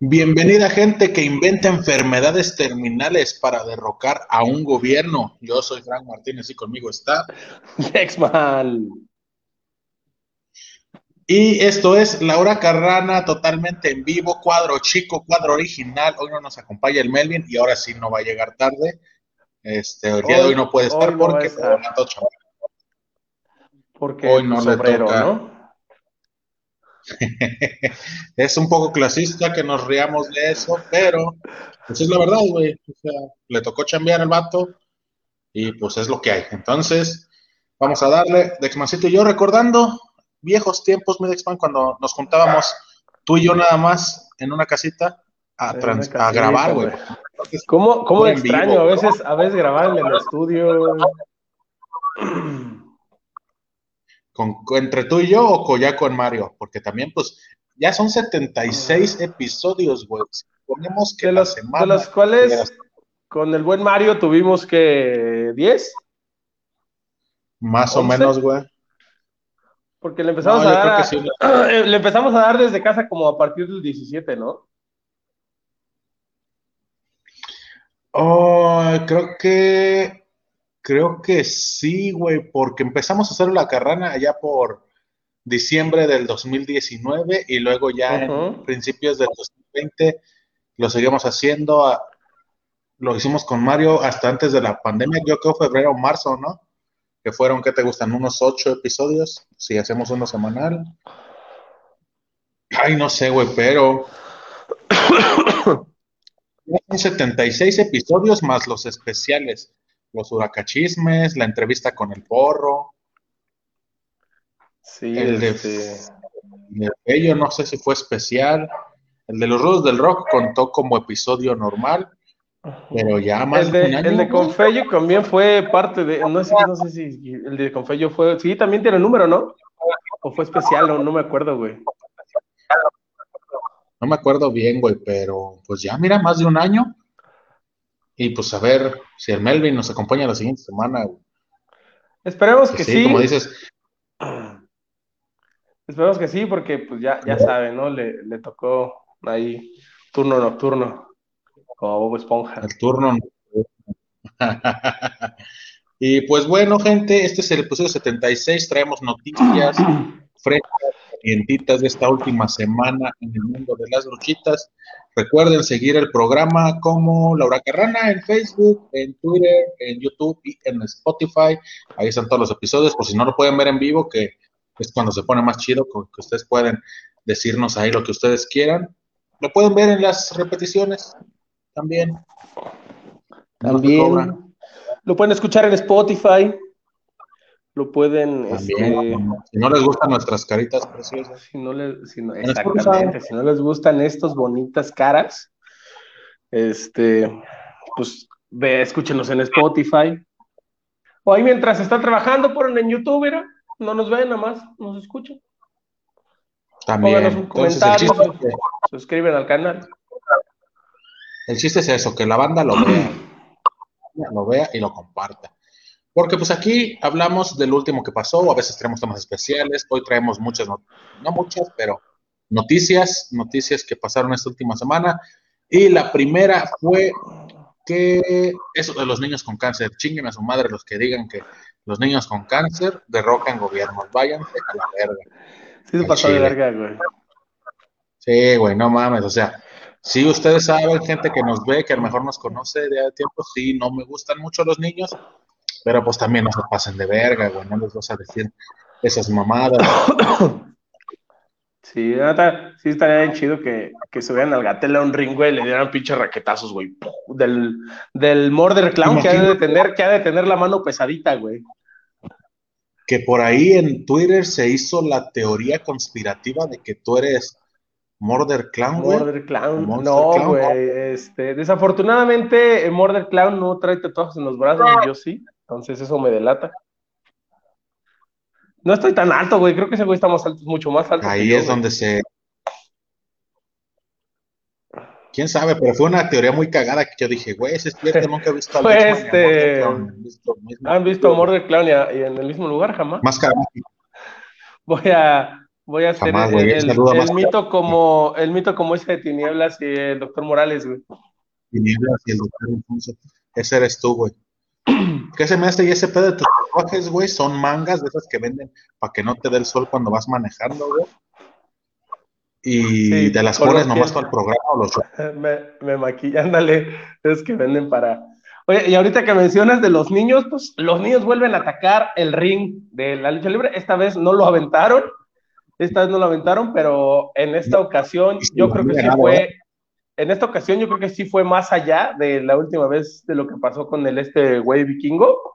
Bienvenida gente que inventa enfermedades terminales para derrocar a un gobierno. Yo soy Frank Martínez y conmigo está Dexman. Y esto es Laura Carrana, totalmente en vivo, cuadro chico, cuadro original. Hoy no nos acompaña el Melvin y ahora sí no va a llegar tarde. Este, el día de hoy no puede estar hoy no va a porque. Porque Hoy no le sombrero, toca. ¿no? es un poco clasista que nos riamos de eso, pero pues es la verdad, güey. O sea, le tocó chambear al vato y pues es lo que hay. Entonces, vamos a darle, Dexmancito y yo recordando viejos tiempos, mi Dexman, cuando nos juntábamos tú y yo nada más en una casita a, grabar, güey. ¿Cómo, extraño vivo, a bro. veces, a veces grabar en el estudio? Con, entre tú y yo o con- ya con Mario, porque también pues ya son 76 episodios, güey. Si ponemos que De la semana de los de cuales las- con el buen Mario tuvimos que 10, más o menos, güey. porque le empezamos No, a dar a- sí. le empezamos a dar desde casa como a partir del 17, ¿no? Oh, creo que, creo que sí, güey, porque empezamos a hacer la carrana allá por diciembre del 2019 y luego ya en principios del 2020 lo seguimos haciendo, a- lo hicimos con Mario hasta antes de la pandemia, yo creo febrero o marzo, ¿no? Que fueron, ¿qué te gustan? Unos ocho episodios, si hacemos uno semanal. Ay, no sé, güey, pero son 76 episodios más los especiales, los huracachismes, la entrevista con el porro, Sí, el de, este, de Fello, no sé si fue especial, el de los rudos del rock contó como episodio normal, pero ya más el de un año. el de. Confello también fue parte de, no sé, no sé si el de Confello fue, sí, también tiene número, ¿no? O fue especial, no, no me acuerdo, güey. No me acuerdo bien, güey, pero pues ya mira, más de un año. Y pues a ver si el Melvin nos acompaña la siguiente semana, güey. Esperemos Que que sí, sí. como dices, Esperemos que sí, porque pues ya, ya sabe, ¿no? Le, le tocó ahí turno nocturno, como Bob Esponja. el turno. y pues bueno, gente, este es el episodio 76. Traemos noticias frescas, calientitas de esta última semana en el mundo de las luchitas. Recuerden seguir el programa como Laura Carrana en Facebook, en Twitter, en YouTube y en Spotify. Ahí están todos los episodios, por si no lo pueden ver en vivo, que es cuando se pone más chido, con que ustedes pueden decirnos ahí lo que ustedes quieran. Lo pueden ver en las repeticiones también. También lo pueden escuchar en Spotify, lo pueden, También, este, si no les gustan nuestras caritas preciosas. si no les, si no- exactamente, si no les gustan estas bonitas caras, este, pues ve, escúchenos en Spotify. O ahí mientras están trabajando, ponen en YouTube, mira, no nos ven nada más, nos escuchan. También. Pónganos un Entonces, el comentario, chiste, que- suscriben al canal. el chiste es eso, que la banda lo vea, lo vea y lo comparta. Porque pues aquí hablamos del último que pasó, o a veces traemos temas especiales, hoy traemos muchas, not- no muchas, pero noticias, noticias que pasaron esta última semana. Y la primera fue que eso de los niños con cáncer, chinguen a su madre los que digan que los niños con cáncer derrocan gobiernos, váyanse a la verga. Sí se pasó de verga, güey. Sí, güey, no mames, o sea, si ustedes saben, gente que nos ve, que a lo mejor nos conoce de tiempo, sí, no me gustan mucho los niños, pero pues también no se pasen de verga, güey, no les vas a decir esas mamadas. Sí, sí estaría bien chido que, que subieran al gatel a un ring, güey, y le dieran pinches raquetazos, güey. Del, del Murder Clown que ha de tener, que ha de tener la mano pesadita, güey. Que por ahí en Twitter se hizo la teoría conspirativa de que tú eres Murder Clown, güey. Murder Clown. No, güey. Este, desafortunadamente, el Murder Clown no trae tatuajes en los brazos, yo sí. Entonces eso me delata. No estoy tan alto, güey. Creo que ese güey está más alto, mucho más alto. Ahí yo, es güey. donde se... quién sabe, pero fue una teoría muy cagada que yo dije, güey, ese es cierto, nunca he visto a Fue Lechman y a este- he visto. ¿Han visto Murder Clown y, en el mismo lugar jamás? Más cagada. Voy a, Voy a hacer el, mito como el mito como ese de Tinieblas y el doctor Morales, güey. Tinieblas y el doctor Alfonso. Ese eres tú, güey. ¿Qué se me hace? Y ese pedo de tus tatuajes, güey, son mangas de esas que venden para que no te dé el sol cuando vas manejando, güey. Y te las pones nomás para el programa o los me, me maquilla, ándale, es que venden para. Oye, y ahorita que mencionas de los niños, pues los niños vuelven a atacar el ring de la lucha libre. Esta vez no lo aventaron, esta vez no lo aventaron, pero en esta ocasión yo creo que sí fue, en esta ocasión yo creo que sí fue más allá de la última vez de lo que pasó con el este güey vikingo.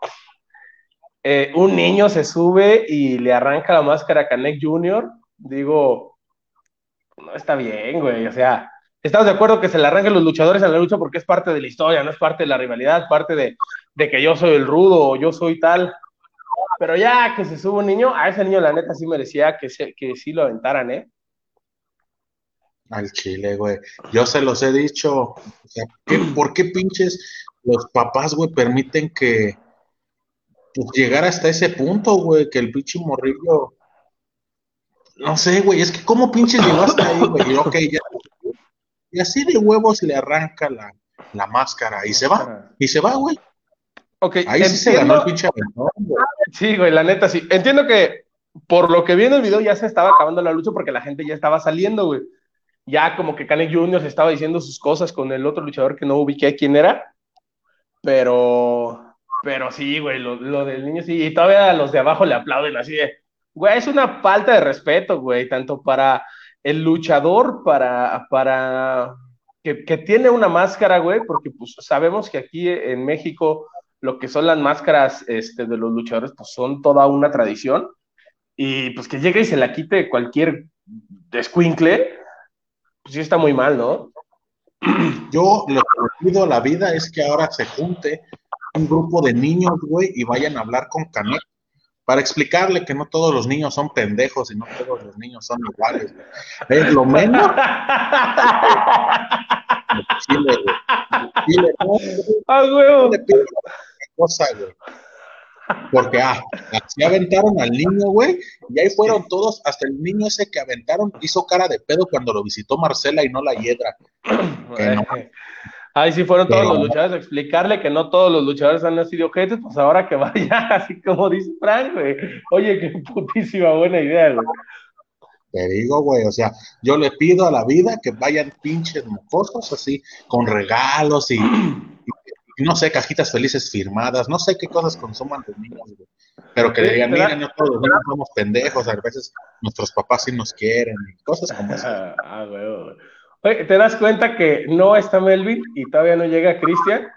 Eh, un niño se sube y le arranca la máscara a Canek Jr. Digo, no está bien, güey. O sea, estamos de acuerdo que se le arranquen los luchadores a la lucha porque es parte de la historia, no es parte de la rivalidad, parte de, de que yo soy el rudo o yo soy tal. Pero ya que se sube un niño, a ese niño la neta sí merecía que, se, que sí lo aventaran, ¿eh? Al chile, güey. Yo se los he dicho. O sea, ¿por qué pinches los papás, güey, permiten que pues, llegar hasta ese punto, güey? Que el pinche morrillo. No sé, güey, es que ¿cómo pinches llegó hasta ahí, güey? Ok, ya. Y así de huevos le arranca la, la máscara y se va. Y se va, güey. Ahí sí se ganó el pinche Sí, güey, la neta sí. Entiendo que por lo que vi en el video ya se estaba acabando la lucha porque la gente ya estaba saliendo, güey. Ya como que Canek Jr. se estaba diciendo sus cosas con el otro luchador que no ubiqué quién era. Pero, pero sí, güey, lo, lo del niño sí. Y todavía los de abajo le aplauden así de, güey, es una falta de respeto, güey, tanto para el luchador, para, para que, que tiene una máscara, güey, porque pues sabemos que aquí en México lo que son las máscaras este, de los luchadores, pues son toda una tradición. Y pues que llegue y se la quite cualquier descuincle, pues sí está muy mal, ¿no? Yo lo que pido a la vida es que ahora se junte un grupo de niños, güey, y vayan a hablar con Canek para explicarle que no todos los niños son pendejos y no todos los niños son iguales, güey. Es lo menos. Chile, güey. Chile, no, ah, güey cosa, güey. Porque, ah, así aventaron al niño, güey, y ahí fueron todos, hasta el niño ese que aventaron hizo cara de pedo cuando lo visitó Marcela y no la hiedra. Ahí sí fueron todos los luchadores a explicarle que no todos los luchadores han nacido objetos, pues ahora que vaya, así como dice Frank, güey. Oye, qué putísima buena idea, güey. Te digo, güey, o sea, yo le pido a la vida que vayan pinches mocosos así, con regalos y no sé, cajitas felices firmadas, no sé qué cosas consuman los niños, Pero que le digan, miren, no todos niños somos pendejos, a veces nuestros papás sí nos quieren, cosas como esas. ah, güey. Oye, ¿te das cuenta que no está Melvin y todavía no llega Cristian?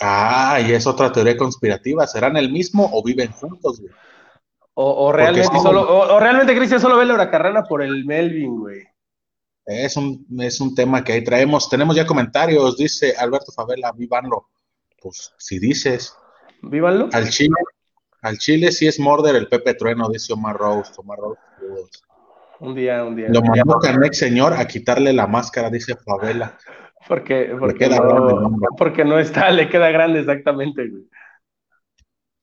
Ah, y es otra teoría conspirativa. ¿Serán el mismo o viven juntos, güey? O, realmente solo, o, realmente Cristian solo ve la huracarrana por el Melvin, güey. Es un, es un tema que ahí traemos. Tenemos ya comentarios, dice Alberto Favela, vívanlo. Pues si dices. Vívanlo. Al Chile, al Chile sí es Morder el Pepe Trueno, dice Omar Rose. Omar Rose. Un día, un día. Lo mandó Canek, señor, a quitarle la máscara, dice Favela. Porque, porque, no, porque no está, le queda grande exactamente, güey.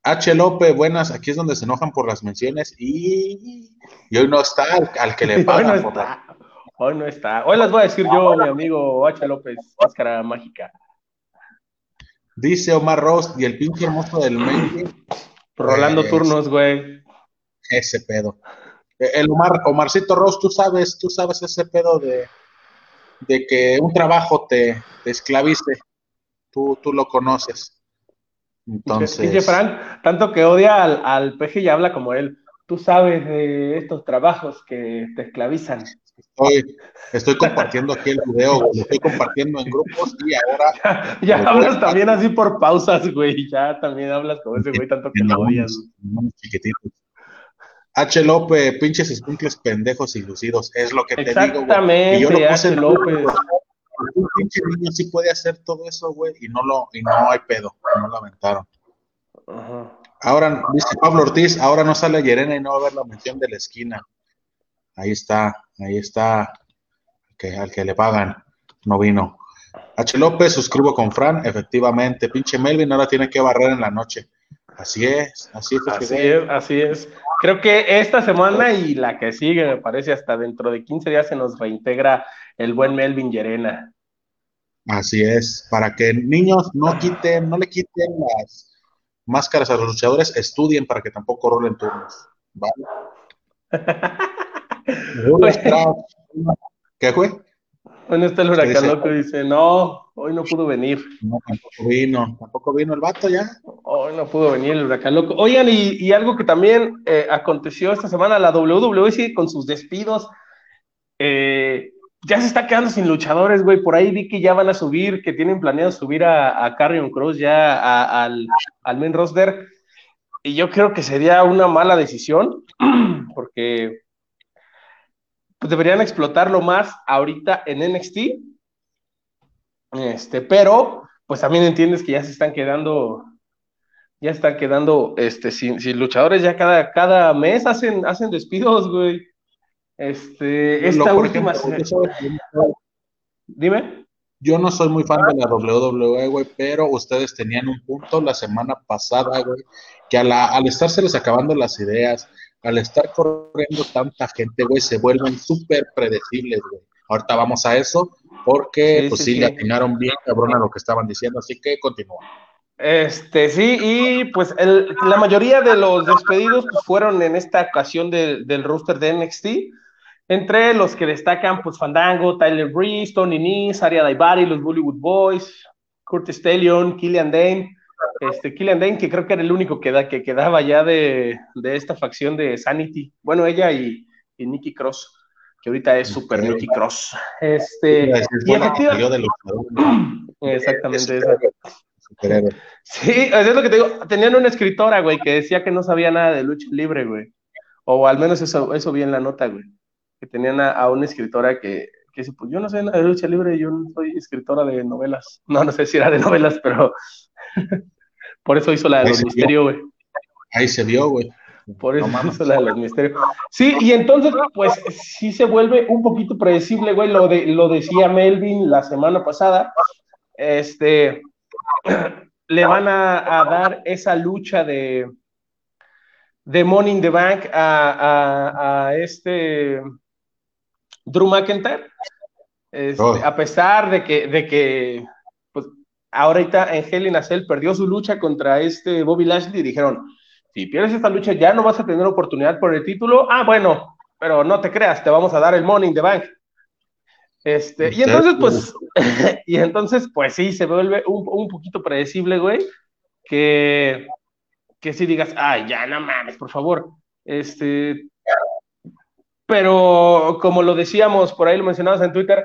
H. López, buenas, aquí es donde se enojan por las menciones y, y hoy no está al, que le pagan por la, Hoy no está. Hoy las voy a decir yo, mi amigo H. López, máscara mágica. Dice Omar Ross y el pinche hermoso del medio. Rolando turnos, güey. Ese pedo. El Omar, Omarcito Ross, tú sabes, tú sabes ese pedo de, de que un trabajo te, te esclavice. Tú, tú lo conoces. Entonces. Dice Frank, tanto que odia al, al peje y habla como él. Tú sabes de estos trabajos que te esclavizan. Estoy, compartiendo aquí el video, lo estoy compartiendo en grupos y ahora. Ya, hablas también así por pausas, güey. Ya también hablas con ese güey, tanto que lo odias. H. López, pinches sprinkles pendejos y lucidos, es lo que te digo. Exactamente, yo H. López. Un pinche niño sí puede hacer todo eso, güey, y no lo, y no hay pedo, no lo aventaron. Ahora, dice Pablo Ortiz, ahora no sale Yerena y no va a haber la mención de la esquina. Ahí está, ahí está, que, al que le pagan, no vino. H. López, suscribo con Fran, efectivamente, pinche Melvin ahora tiene que barrer en la noche. Así es, así es. Así es, así es. creo que esta semana y la que sigue, me parece, hasta dentro de 15 días se nos reintegra el buen Melvin Llerena. Así es, para que niños no quiten, no le quiten las máscaras a los luchadores, estudien para que tampoco rolen turnos. ¿Vale? ¿Qué fue? Bueno, está el huracán loco dice, no, hoy no pudo venir. No, tampoco vino, tampoco vino el vato ya. Hoy no pudo venir el huracán loco. Oigan, y, algo que también eh, aconteció esta semana, la WWE con sus despidos, eh, ya se está quedando sin luchadores, güey. Por ahí vi que ya van a subir, que tienen planeado subir a, a Carrion Cross ya al, al main roster. Y yo creo que sería una mala decisión, porque pues deberían explotarlo más ahorita en NXT. Este, pero, pues también entiendes que ya se están quedando, ya están quedando, este, sin, luchadores, ya cada, cada mes hacen, hacen despidos, güey. Este, esta última. Dime. Yo no soy muy fan de la WWE, güey, pero ustedes tenían un punto la semana pasada, güey, que a la, al les acabando las ideas, al estar corriendo tanta gente, güey, se vuelven súper predecibles, güey. Ahorita vamos a eso, porque pues sí, le atinaron bien, cabrón, a lo que estaban diciendo, así que continúa. Este, sí, y pues la mayoría de los despedidos pues, fueron en esta ocasión del roster de NXT, entre los que destacan, pues Fandango, Tyler Breeze, Tony Nese, Aria Daibari, los Bollywood Boys, Curtis Stallion, Killian Dane, este, Killian Dane, que creo que era el único que, da, que quedaba ya de, esta facción de Sanity. Bueno, ella y, y Nikki Cross, que ahorita es Super Nikki Cross. Este, y efectivamente. Exactamente, eso. Sí, es lo que te digo. Tenían una escritora, güey, que decía que no sabía nada de lucha libre, güey. O al menos eso, eso vi en la nota, güey. Que tenían a, una escritora que, que dice, pues yo no sé nada de lucha libre, yo no soy escritora de novelas. No, no sé si era de novelas, pero por eso hizo la de los misterios, güey. Ahí se vio, güey. Por eso hizo la de los misterios. Sí, y entonces, pues, sí se vuelve un poquito predecible, güey. Lo, de, lo decía Melvin la semana pasada. Este, le van a, dar esa lucha de, de Money in the Bank a, a, este Drew McIntyre. Este, oh. A pesar de que, de que ahorita en Hell in perdió su lucha contra este Bobby Lashley y dijeron, si pierdes esta lucha ya no vas a tener oportunidad por el título, ah, bueno, pero no te creas, te vamos a dar el Money in the Bank. Este, y entonces, pues, y entonces, pues sí, se vuelve un, poquito predecible, güey, que, que si digas, ay, ya no mames, por favor. Este, pero como lo decíamos, por ahí lo mencionabas en Twitter,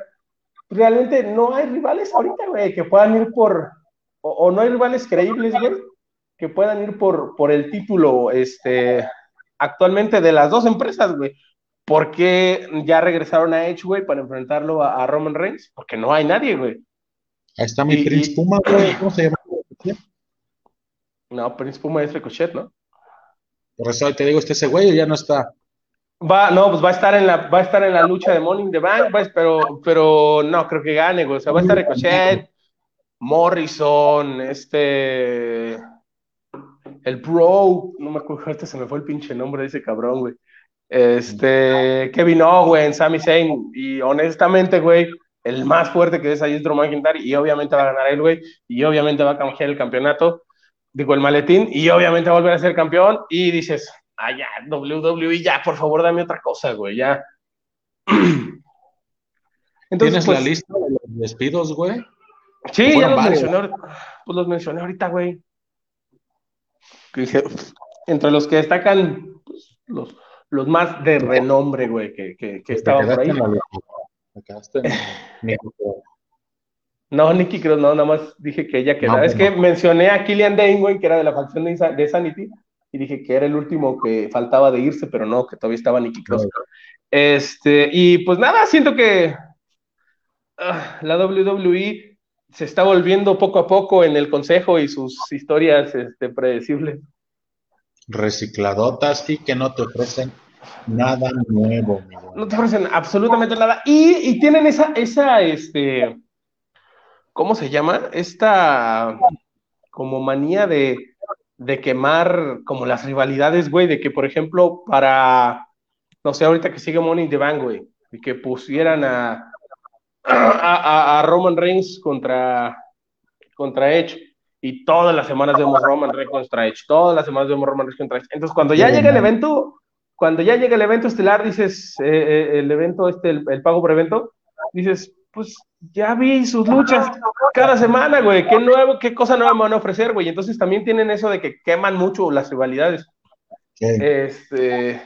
realmente no hay rivales ahorita, güey, que puedan ir por, o, no hay rivales creíbles, güey, que puedan ir por, por el título, este, actualmente de las dos empresas, güey. porque ya regresaron a Edge, güey, para enfrentarlo a, Roman Reigns? Porque no hay nadie, güey. Ahí está mi Prince Puma, güey, ¿cómo se llama? No, Prince Puma es Ricochet, ¿no? Por eso te digo, este ese güey ya no está. Va, no, pues va a estar en la, va a estar en la lucha de Morning the Bank, pues, pero, pero no creo que gane, güey. O sea, va a estar Ricochet, Morrison, este, el Bro, no me acuerdo, este se me fue el pinche nombre de ese cabrón, güey. Este, Kevin Owens, Sami Zayn, y honestamente, güey, el más fuerte que es ahí es Drew McIntyre, y obviamente va a ganar él, güey, y obviamente va a canjear el campeonato, digo, el maletín, y obviamente va a volver a ser campeón, y dices, ah, ya, WWE, ya, por favor, dame otra cosa, güey, ya. Entonces, ¿Tienes la pues, lista de los despidos, güey? Sí, ya los mencioné, pues los mencioné ahorita, güey. Entre los que destacan pues, los, los más de renombre, güey, que, que, que estaban por ahí. no, Nicky creo, no, nada más dije que ella quedaba. es que mencioné a Killian Dane, güey, que era de la facción de, de Sanity, y dije que era el último que faltaba de irse, pero no, que todavía estaba Nicky Cross. Este, y pues nada, siento que ah, la WWE se está volviendo poco a poco en el consejo y sus historias este, predecibles. Recicladotas y que no te ofrecen nada nuevo. No te ofrecen absolutamente nada. Y, y, tienen esa, esa, este, ¿cómo se llama? Esta como manía de de quemar como las rivalidades, güey, de que, por ejemplo, para, no sé, ahorita que sigue Money in the Bank, güey, y que pusieran a, a, a Roman Reigns contra, contra Edge, y todas las semanas vemos Roman Reigns contra Edge, todas las semanas vemos Roman Reigns contra Edge. Entonces, cuando ya llega el evento, cuando ya llega el evento estelar, dices, eh, eh, el evento, este, el, pago por evento, dices, pues ya vi sus luchas cada semana, güey, qué nuevo, qué cosa nueva me van a ofrecer, güey. Entonces también tienen eso de que queman mucho las rivalidades. Este,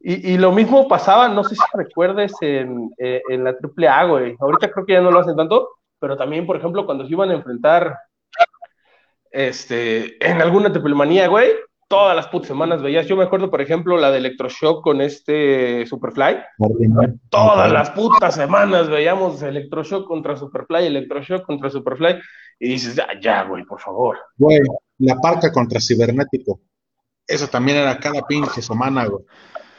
y, lo mismo pasaba, no sé si recuerdes en, eh, en la AAA, güey. Ahorita creo que ya no lo hacen tanto, pero también, por ejemplo, cuando se iban a enfrentar este, en alguna triplemanía, güey, todas las putas semanas veías. Yo me acuerdo, por ejemplo, la de Electroshock con este Superfly. Todas las putas semanas veíamos Electroshock contra Superfly, Electroshock contra Superfly. Y dices, ya, ya, güey, por favor. Güey, la parca contra Cibernético. Eso también era cada pinche semana, güey.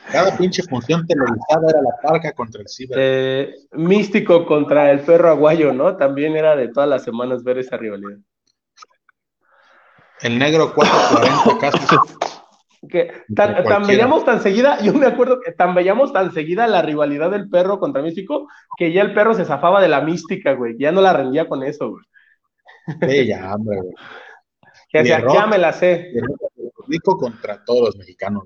Cada pinche función televisada era la parca contra el ciber. Eh, místico contra el perro aguayo, ¿no? También era de todas las semanas ver esa rivalidad. El negro 440 casi. Que tan, veíamos tan seguida, yo me acuerdo que tan veíamos tan seguida la rivalidad del perro contra Místico, que ya el perro se zafaba de la mística, güey. Ya no la rendía con eso, güey. Sí, ya, hombre, güey. Que decía, ya me la sé. Rico contra todos los mexicanos.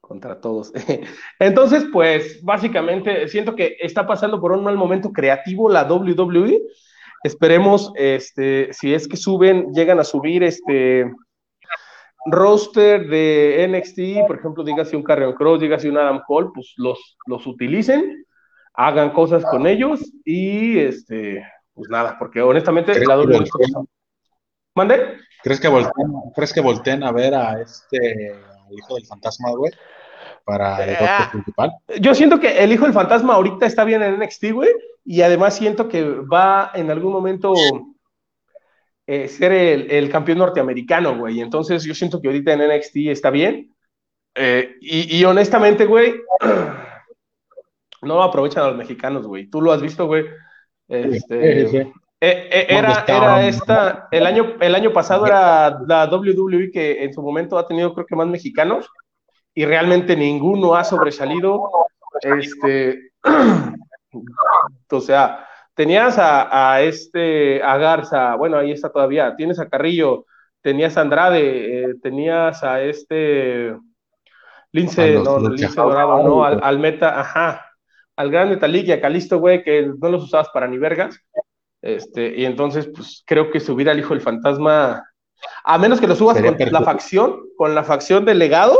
Contra todos. Entonces, pues, básicamente, siento que está pasando por un mal momento creativo la WWE Esperemos, este, si es que suben, llegan a subir este roster de NXT, por ejemplo, dígase un Carrion Cross, dígase un Adam Cole, pues los, los utilicen, hagan cosas con ellos y este, pues nada, porque honestamente la ¿Mande? ¿Crees que volteen, ¿crees que volteen a ver a este hijo del fantasma, güey? Para el eh, principal. Yo siento que el hijo del fantasma ahorita está bien en NXT, güey y además siento que va en algún momento eh, ser el, campeón norteamericano, güey. Entonces yo siento que ahorita en NXT está bien. Eh, y, honestamente, güey, no aprovechan a los mexicanos, güey. Tú lo has visto, güey. Este, eh, era, era esta, el año, el año pasado era la WWE que en su momento ha tenido creo que más mexicanos y realmente ninguno ha sobresalido. Este, O sea, tenías a, este, a Garza, bueno, ahí está todavía, tienes a Carrillo, tenías a Andrade, eh, tenías a este Lince, no, Lince. Dorado, no, al, meta, ajá, al grande Talik y a Calisto, güey, que no los usabas para ni vergas. Este, y entonces, pues creo que subir al hijo del fantasma, a menos que lo subas con la facción, con la facción del legado,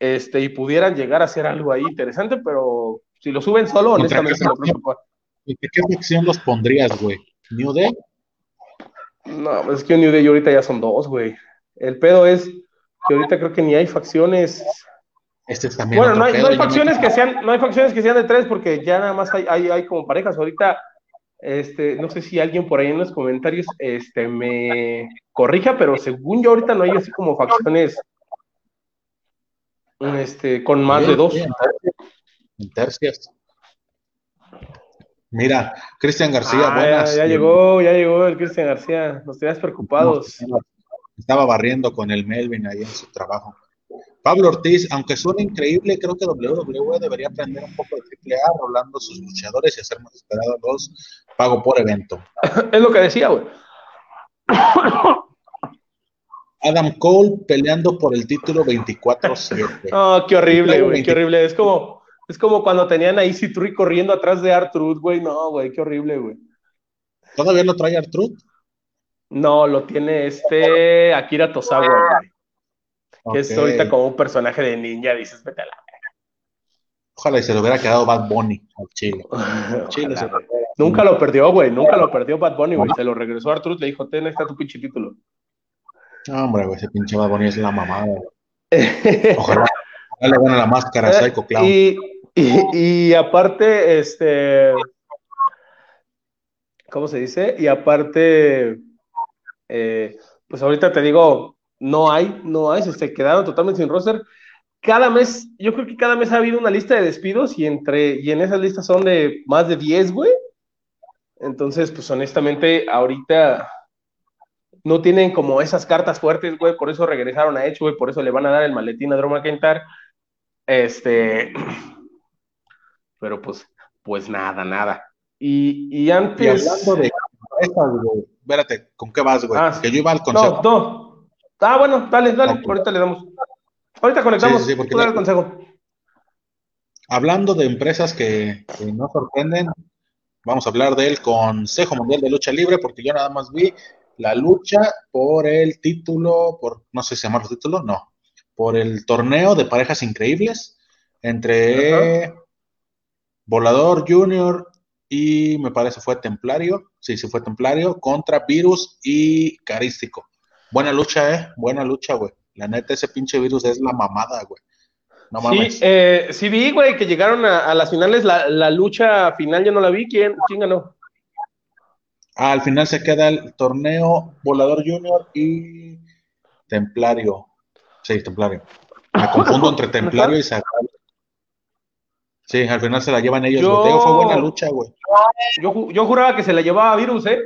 este, y pudieran llegar a hacer algo ahí interesante, pero si lo suben solo, honestamente preocupa. ¿Y qué sección los pondrías, güey? ¿New Day? No, pues es que New Day ahorita ya son dos, güey. El pedo es que ahorita creo que ni hay facciones. Este es también bueno, no hay, no hay facciones que sean, no hay facciones que sean de tres, porque ya nada más hay, hay, hay como parejas. Ahorita, este, no sé si alguien por ahí en los comentarios este, me corrija, pero según yo ahorita no hay así como facciones este, con más de dos tercias. Mira, Cristian García, ah, buenas. Ya, llegó, ya llegó el Cristian García. Nos tenías preocupados. Estaba barriendo con el Melvin ahí en su trabajo. Pablo Ortiz, aunque suena increíble, creo que WWE debería aprender un poco de triple A, rolando sus luchadores y hacer más esperados los pago por evento. es lo que decía, güey. Adam Cole peleando por el título 24-7. Oh, qué horrible, güey, qué horrible. Es como, es como cuando tenían a Easy Tree corriendo atrás de Artruth, güey. No, güey, qué horrible, güey. ¿Todavía lo trae Artruth? No, lo tiene este Akira Tosawa, güey. Que es ahorita como un personaje de ninja, dices, vete a la Ojalá y se lo hubiera quedado Bad Bunny al Chile. Chile nunca lo perdió, güey. Nunca lo perdió Bad Bunny, güey. Se lo regresó a Artruth, le dijo, ten, está tu pinche título. No, hombre, güey, ese pinche Bad Bunny es la mamada. Ojalá, le gane la máscara a Psycho Clown. Y, y, aparte, este, ¿cómo se dice? Y aparte, eh, pues ahorita te digo, no hay, no hay, se quedaron totalmente sin roster. Cada mes, yo creo que cada mes ha habido una lista de despidos y entre, y en esas listas son de más de 10, güey. Entonces, pues honestamente, ahorita, no tienen como esas cartas fuertes, güey, por eso regresaron a Edge, güey, por eso le van a dar el maletín a Drew McIntyre. Este, pero pues, pues nada, nada. Y, y antes. Y hablando de güey, espérate, ¿con qué vas, güey? Ah, que yo iba al consejo. No, no. Ah, bueno, dale, dale, ahorita le damos. Ahorita conectamos, Sí, sí, porque el consejo. Hablando de empresas que, que no sorprenden, vamos a hablar del Consejo Mundial de Lucha Libre, porque yo nada más vi la lucha por el título, por no sé si llamarlo título, no, por el torneo de parejas increíbles entre Volador Junior y me parece fue Templario, sí, sí fue Templario, contra Virus y Carístico. Buena lucha, eh, buena lucha, güey. La neta, ese pinche virus es la mamada, güey. No mames. Sí, eh, sí vi, güey, que llegaron a, a las finales. La, la lucha final yo no la vi. ¿Quién, quién ganó? Ah, al final se queda el torneo Volador Junior y Templario. Sí, Templario. Me confundo entre Templario y Sagrado. Sí, al final se la llevan ellos. Yo- digo, fue buena lucha, güey. Yo, yo juraba que se la llevaba Virus, ¿eh?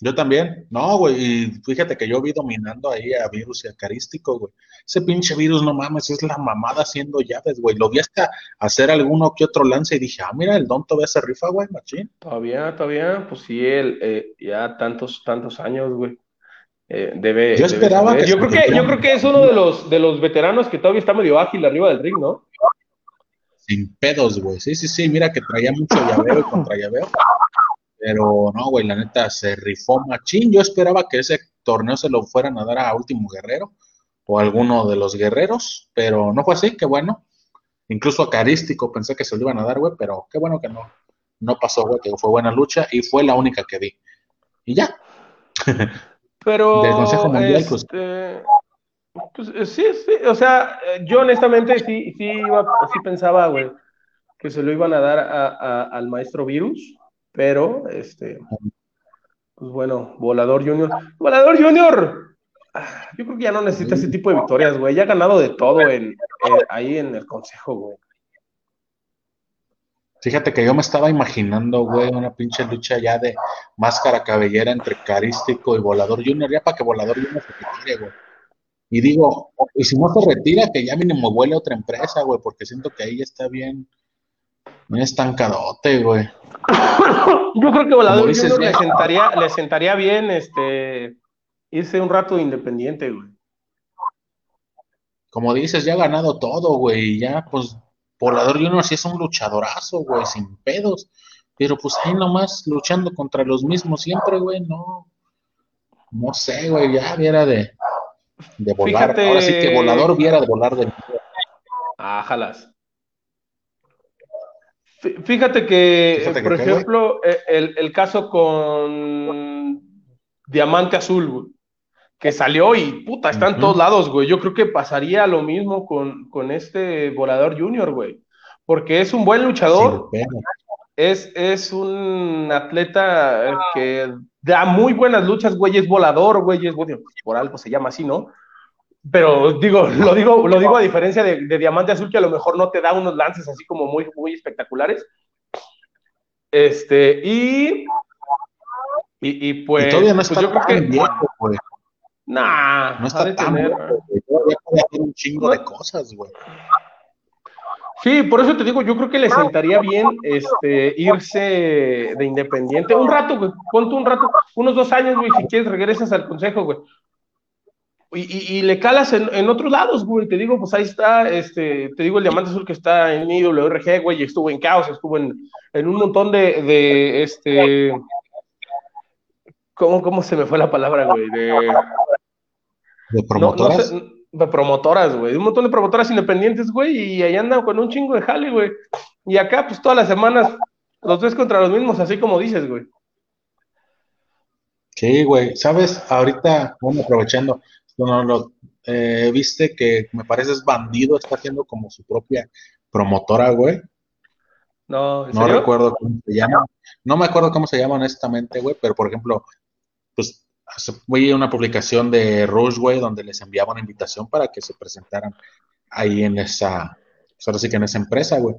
Yo también. No, güey. Y fíjate que yo vi dominando ahí a Virus y a Carístico, güey. Ese pinche Virus, no mames, es la mamada haciendo llaves, güey. Lo vi hasta hacer alguno que otro lance y dije, ah, mira, el don todavía se rifa, güey, machín. Todavía, todavía, pues sí, él, eh, ya tantos, tantos años, güey. Eh, debe, Yo esperaba que yo creo que, yo creo que es uno de los, de los veteranos que todavía está medio ágil arriba del ring, ¿no? Sin pedos, güey. Sí, sí, sí, mira que traía mucho llaveo y contra llaveo. Pero no, güey, la neta se rifó machín. Yo esperaba que ese torneo se lo fueran a dar a Último Guerrero o a alguno de los guerreros, pero no fue así, qué bueno. Incluso a Carístico pensé que se lo iban a dar, güey, pero qué bueno que no, no pasó, güey, que fue buena lucha y fue la única que vi. Y ya, Pero, Del Consejo Mundial, pues. este, pues, eh, sí, sí, o sea, eh, yo honestamente sí, sí, iba, sí pensaba, güey, que se lo iban a dar a- a- al maestro Virus, pero, este, pues bueno, Volador Junior, Volador Junior, ah, yo creo que ya no necesita ese tipo de victorias, güey, ya ha ganado de todo en, en- ahí en el consejo, güey. Fíjate que yo me estaba imaginando, güey, una pinche lucha ya de máscara cabellera entre Carístico y Volador Junior, ya para que Volador Junior se retire, güey. Y digo, y si no se retira, que ya mínimo vuele a otra empresa, güey, porque siento que ahí ya está bien, bien estancadote, güey. Yo creo que Volador dices, Junior le sentaría, le sentaría bien, este, irse un rato independiente, güey. Como dices, ya ha ganado todo, güey, y ya, pues, Volador Junior sí es un luchadorazo, güey, sin pedos. Pero pues ahí nomás luchando contra los mismos siempre, güey, no. No sé, güey, ya viera de, de volar. Fíjate- Ahora sí que volador viera de volar de Ah, jalas. Fí- Fíjate que, Fíjate que por ejemplo, eh, el, el caso con Diamante Azul, güey, que salió y puta, está en todos lados, güey. Yo creo que pasaría lo mismo con, con este Volador Junior, güey. Porque es un buen luchador, es, es un atleta eh, que da muy buenas luchas, güey, es volador, güey, es bueno, por algo se llama así, ¿no? Pero digo, lo digo, lo digo a diferencia de, de Diamante Azul, que a lo mejor no te da unos lances así como muy, muy espectaculares. Este, y, y, y pues, y todavía no pues está yo creo que, viejo, güey. Nah, No está de tan tener- puede hacer un chingo de cosas, güey. Sí, por eso te digo, yo creo que le sentaría bien este, irse de independiente. Un rato, güey, ponte un rato, unos dos años, güey, si quieres regresas al consejo, güey. Y, y- y le calas en, en otros lados, güey. Te digo, pues ahí está, este, te digo, el Diamante Azul que está en IWRG, güey, y estuvo en Caos, estuvo en, en un montón de, de este. ¿Cómo, ¿Cómo se me fue la palabra, güey? De, De no, no promotoras. sé, de promotoras, güey. Un montón de promotoras independientes, güey, y ahí andan con un chingo de jale, güey. Y acá, pues todas las semanas, los tres contra los mismos, así como dices, güey. Sí, güey. ¿Sabes? Ahorita, bueno, aprovechando, no, no, no, eh, viste que me parece es bandido, está haciendo como su propia promotora, güey. No, ¿en No serio? recuerdo cómo se llama. No me acuerdo cómo se llama honestamente, güey, pero por ejemplo, pues hace- vi una publicación de Rush, güey, donde les enviaba una invitación para que se presentaran ahí en esa, pues ahora sí que en esa empresa, güey.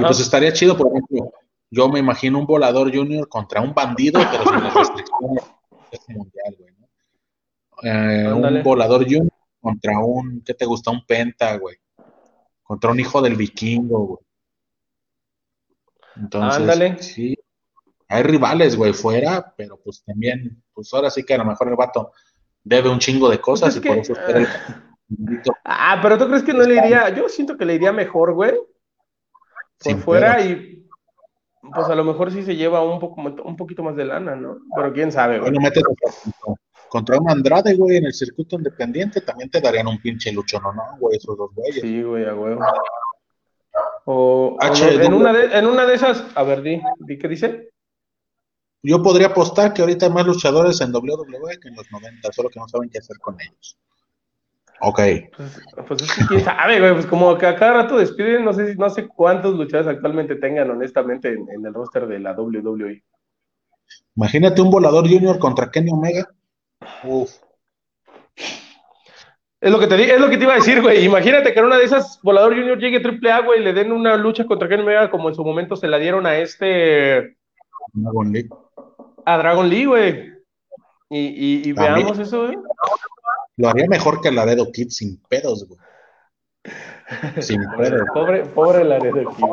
Y pues estaría chido, por ejemplo, yo me imagino un volador junior contra un bandido, pero sin las restricciones de esa Mundial, güey. ¿no? Eh, un volador junior contra un, ¿qué te gusta? Un penta, güey. Contra un hijo del vikingo, güey. Entonces, Ándale. sí, hay rivales, güey, fuera, pero pues también, pues ahora sí que a lo mejor el vato debe un chingo de cosas pues y por eso Ah, pero tú crees que no le iría, yo siento que le iría mejor, güey, por fuera y pues a lo mejor sí se lleva un poco un poquito más de lana, ¿no? Pero quién sabe, güey. Bueno, métete contra un Andrade, güey, en el circuito independiente, también te darían un pinche lucho, ¿no? ¿no? Güey, esos dos güeyes. Sí, güey, a huevo. O, en, una de, en una de esas, a ver, di, di qué dice. Yo podría apostar que ahorita hay más luchadores en WWE que en los 90, solo que no saben qué hacer con ellos. Ok. Pues, pues es que quién sabe, güey, pues como que a cada rato despiden, no sé, no sé cuántos luchadores actualmente tengan, honestamente, en, en el roster de la WWE. Imagínate un volador junior contra Kenny Omega. Uf. Es lo que te es lo que te iba a decir, güey. Imagínate que en una de esas Volador Junior llegue Triple A, güey, y le den una lucha contra Kenny Omega como en su momento se la dieron a este Dragon. A Dragon League, güey. Y, y, veamos eso, güey. Lo haría mejor que el Laredo Kid sin pedos, güey. Sin pedos. Pobre, pobre Laredo Kid.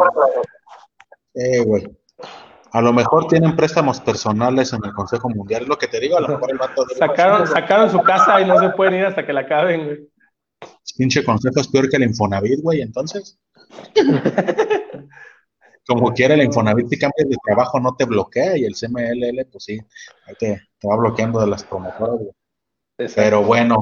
Eh, güey. A lo mejor tienen préstamos personales en el Consejo Mundial, es lo que te digo, a lo mejor el vato sacaron, sacaron su casa y no se pueden ir hasta que la acaben, güey. Pinche consejo es peor que el Infonavit, güey, entonces. Como quiera el Infonavit, si cambias de trabajo no te bloquea y el CMLL, pues sí, te, te va bloqueando de las promotoras. Pero bueno,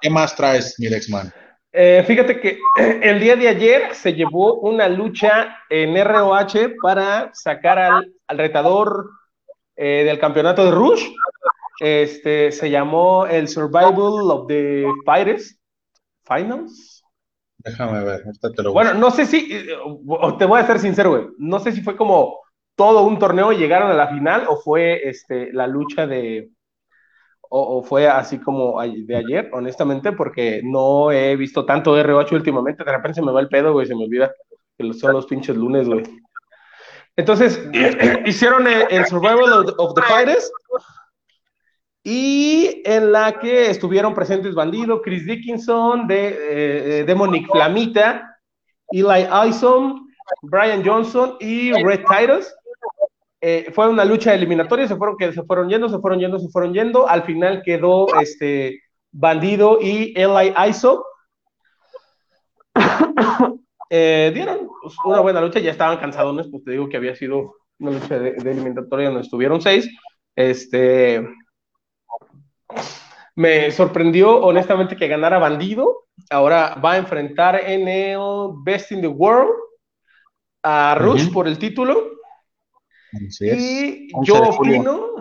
¿qué más traes, mi Dexman? Eh, fíjate que el día de ayer se llevó una lucha en ROH para sacar al, retador eh, del campeonato de Rush. Este se llamó el Survival of the Fighters Finals. Déjame ver, te lo Bueno, no sé si, te voy a ser sincero, güey. No sé si fue como todo un torneo y llegaron a la final o fue este, la lucha de, o, fue así como de ayer, honestamente, porque no he visto tanto R8 últimamente. De repente se me va el pedo, güey, se me olvida que son los pinches lunes, güey. Entonces, hicieron el, Survival of, the Fighters y en la que estuvieron presentes Bandido, Chris Dickinson, de, eh, Demonic Flamita, Eli Ison, Brian Johnson y Red Titus. Eh, fue una lucha eliminatoria, se fueron, que se fueron yendo, se fueron yendo, se fueron yendo. Al final quedó este Bandido y Eli Iso. Eh, dieron una buena lucha, ya estaban cansadones, pues te digo que había sido una lucha de, eliminatoria donde estuvieron seis. Este me sorprendió honestamente que ganara Bandido. Ahora va a enfrentar en el Best in the World a Rush por el título. Y yo opino,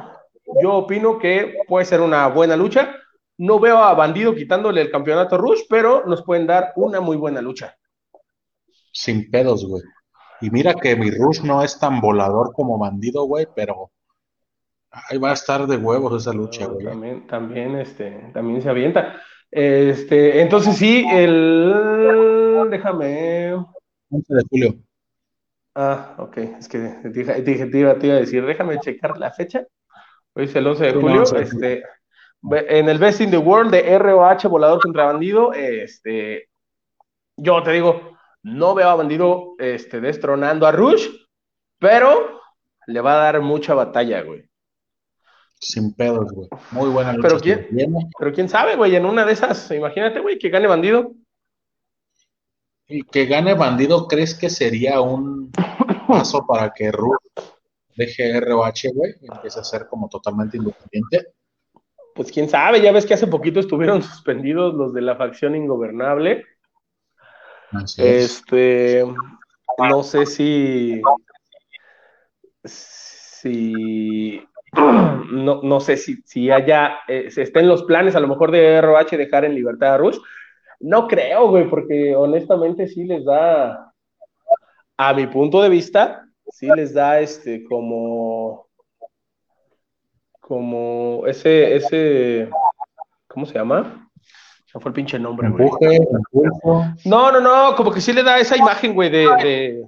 yo opino que puede ser una buena lucha. No veo a Bandido quitándole el campeonato Rush, pero nos pueden dar una muy buena lucha. Sin pedos, güey. Y mira que mi Rush no es tan volador como Bandido, güey, pero ahí va a estar de huevos esa lucha, güey. También, también, este, también se avienta. Este, entonces sí, el déjame. 11 de julio. Ah, ok, es que dije te, iba, a decir, déjame checar la fecha. Hoy es el 11 de julio. este, en el Best in the World de ROH Volador contra Bandido, este, yo te digo, no veo a Bandido este, destronando a Rush, pero le va a dar mucha batalla, güey. Sin pedos, güey. Muy buena lucha. Pero quién, pero quién sabe, güey, en una de esas, imagínate, güey, que gane Bandido que gane Bandido, ¿crees que sería un paso para que Ruth deje ROH, güey? Empiece a ser como totalmente independiente. Pues quién sabe, ya ves que hace poquito estuvieron suspendidos los de la facción ingobernable. este, no sé si, si, no, no sé si, si haya, eh, se está en los planes a lo mejor de ROH dejar en libertad a Rush, no creo, güey, porque honestamente sí les da, a mi punto de vista, sí les da este como, como ese, ese, ¿cómo se llama? Se fue el pinche nombre, güey. No, no, no, como que sí le da esa imagen, güey, de, de,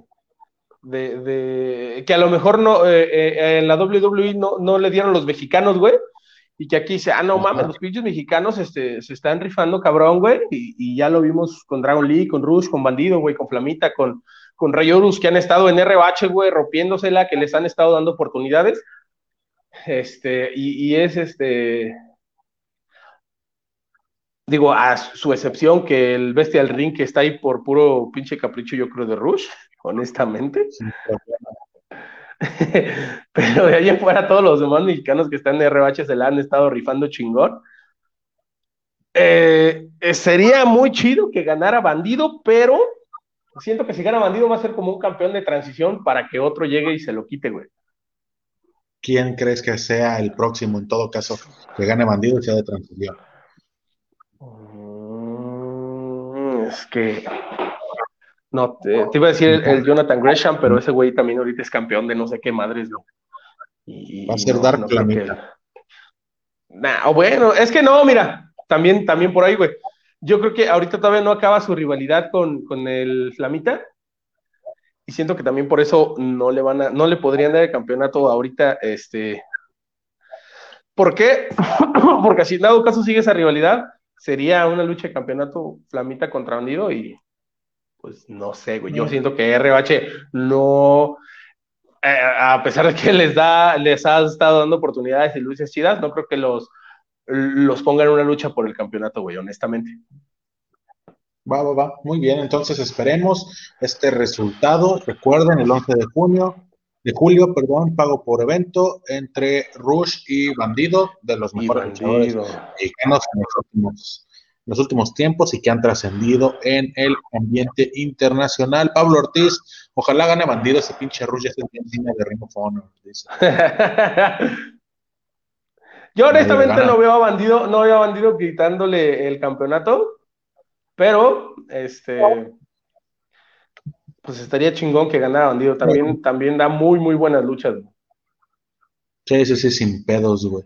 de, que a lo mejor no, eh, eh, en la WWE no, no le dieron los mexicanos, güey, y que aquí dice, ah, no mames, los pinches mexicanos este, se están rifando cabrón, güey, y, ya lo vimos con Dragon Lee, con Rush, con Bandido, güey, con Flamita, con, con Rayorus, que han estado en RBH, güey, rompiéndosela, que les han estado dando oportunidades, este, y, es este, digo, a su excepción que el Bestial Ring que está ahí por puro pinche capricho, yo creo, de Rush, honestamente. Pero de ahí en fuera, todos los demás mexicanos que están en RBH se la han estado rifando chingón. Eh, eh, sería muy chido que ganara Bandido, pero siento que si gana Bandido va a ser como un campeón de transición para que otro llegue y se lo quite, güey. ¿Quién crees que sea el próximo, en todo caso, que gane Bandido y sea de transición? Mm, es que no, te, iba a decir el, Jonathan Gresham, pero ese güey también ahorita es campeón de no sé qué madres, ¿no? Va a ser Dark Planeta. Nah, bueno, es que no, mira, también, también por ahí, güey. Yo creo que ahorita todavía no acaba su rivalidad con, el Flamita. Y siento que también por eso no le van a, no le podrían dar el campeonato ahorita, este. ¿Por qué? Porque si en dado caso sigue esa rivalidad, sería una lucha de campeonato Flamita contra Bandido y pues no sé, güey. Yo siento que RBH no, eh, a pesar de que les da, les ha estado dando oportunidades y luces chidas, no creo que los, los pongan en una lucha por el campeonato, güey, honestamente. Va, va, va. Muy bien, entonces esperemos este resultado. Recuerden, el 11 de junio, de julio, perdón, pago por evento entre Rush y Bandido, de los mejores luchadores mexicanos en los últimos los últimos tiempos y que han trascendido en el ambiente internacional. Pablo Ortiz, ojalá gane bandido ese pinche Rush, ese encima de Ring of Honor. Yo honestamente no veo a bandido, no veo a bandido quitándole el campeonato, pero este pues estaría chingón que ganara bandido. También, también da muy, muy buenas luchas. Sí, sí, sí, sin pedos, güey.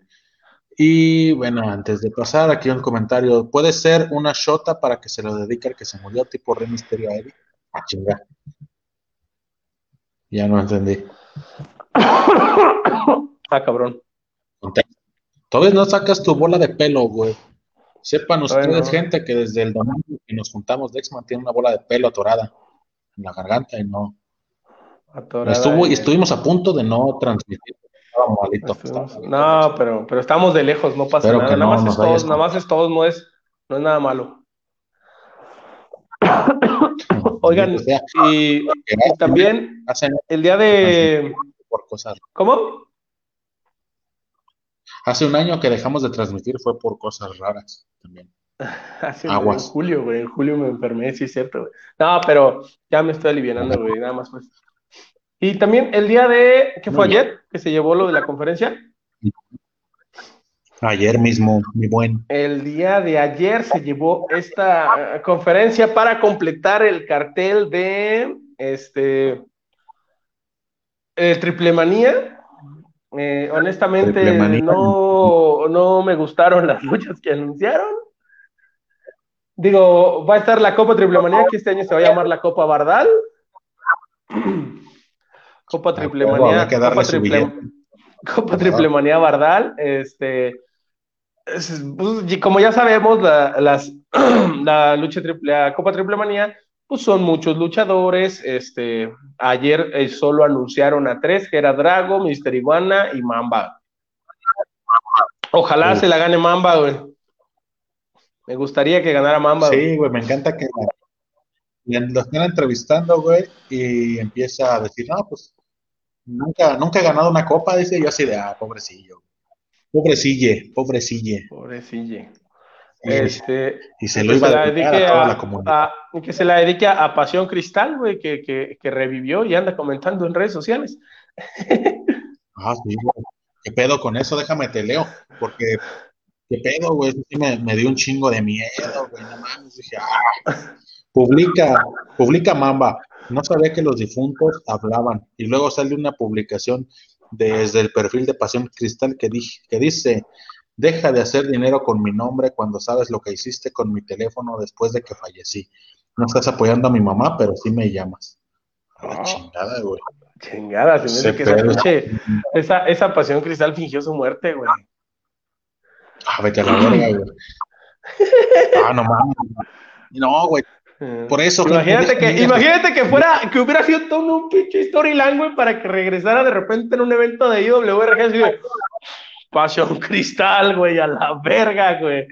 Y bueno, antes de pasar, aquí un comentario. ¿Puede ser una shota para que se lo dedique al que se murió, tipo Rey Misterio a Eddie? Ah, chinga. Ya no entendí. ah, cabrón. Todavía no sacas tu bola de pelo, güey. Sepan ustedes, gente, que desde el domingo que nos juntamos, Dexman tiene una bola de pelo atorada en la garganta y no. Estuvo, y estuvimos a punto de no transmitir no, pero, pero estamos de lejos, no pasa nada. nada, más es todo, nada más es todo, no es, no es nada malo. Oigan, y, también el día de... ¿Cómo? Hace un año que dejamos de transmitir fue por cosas raras también. Hace Aguas. En julio, güey, en julio me enfermé, sí es cierto, güey. No, pero ya me estoy aliviando, güey, nada más pues. Y también el día de, ¿qué fue ayer? Que se llevó lo de la conferencia. Ayer mismo, mi buen. El día de ayer se llevó esta eh, conferencia para completar el cartel de este el Triple Manía. Eh, honestamente, no, no me gustaron las luchas que anunciaron. Digo, va a estar la Copa Triple Manía, que este año se va a llamar la Copa Bardal. Copa Triple Manía. Copa Triple, Copa Triple Manía Bardal. Este, pues, como ya sabemos, la, las, la lucha triple, la Copa Triple Manía, pues son muchos luchadores. Este, ayer eh, solo anunciaron a tres, que era Drago, Mister Iguana y Mamba. Ojalá se la gane Mamba, güey. Me gustaría que ganara Mamba. Sí, güey, me encanta que lo estén entrevistando, güey, y empieza a decir, no, pues Nunca, nunca he ganado una copa, dice yo así de, ah, pobrecillo. Pobrecille, pobrecille. Pobrecille. Este, y se lo iba a dedicar a toda la comunidad. que se la dedique a Pasión Cristal, güey, que, que, que, revivió y anda comentando en redes sociales. ah, sí, ¿Qué pedo con eso? Déjame te leo, porque qué pedo, güey, sí me, me, dio un chingo de miedo, güey, no mames, dije, ah, publica, publica Mamba, no sabía que los difuntos hablaban. Y luego sale una publicación desde el perfil de Pasión Cristal que, que dice, deja de hacer dinero con mi nombre cuando sabes lo que hiciste con mi teléfono después de que fallecí. No estás apoyando a mi mamá, pero sí me llamas. la chingada, güey. Chingada, se me que esa, esa, esa pasión cristal fingió su muerte, güey. Ah, vete a la verga, güey. Ah, no mames. No, güey. Por eso. Imagínate que, imagínate que fuera, que hubiera sido todo un pinche storyline, güey, para que regresara de repente en un evento de IWRG así de Pasión Cristal, güey, a la verga, güey.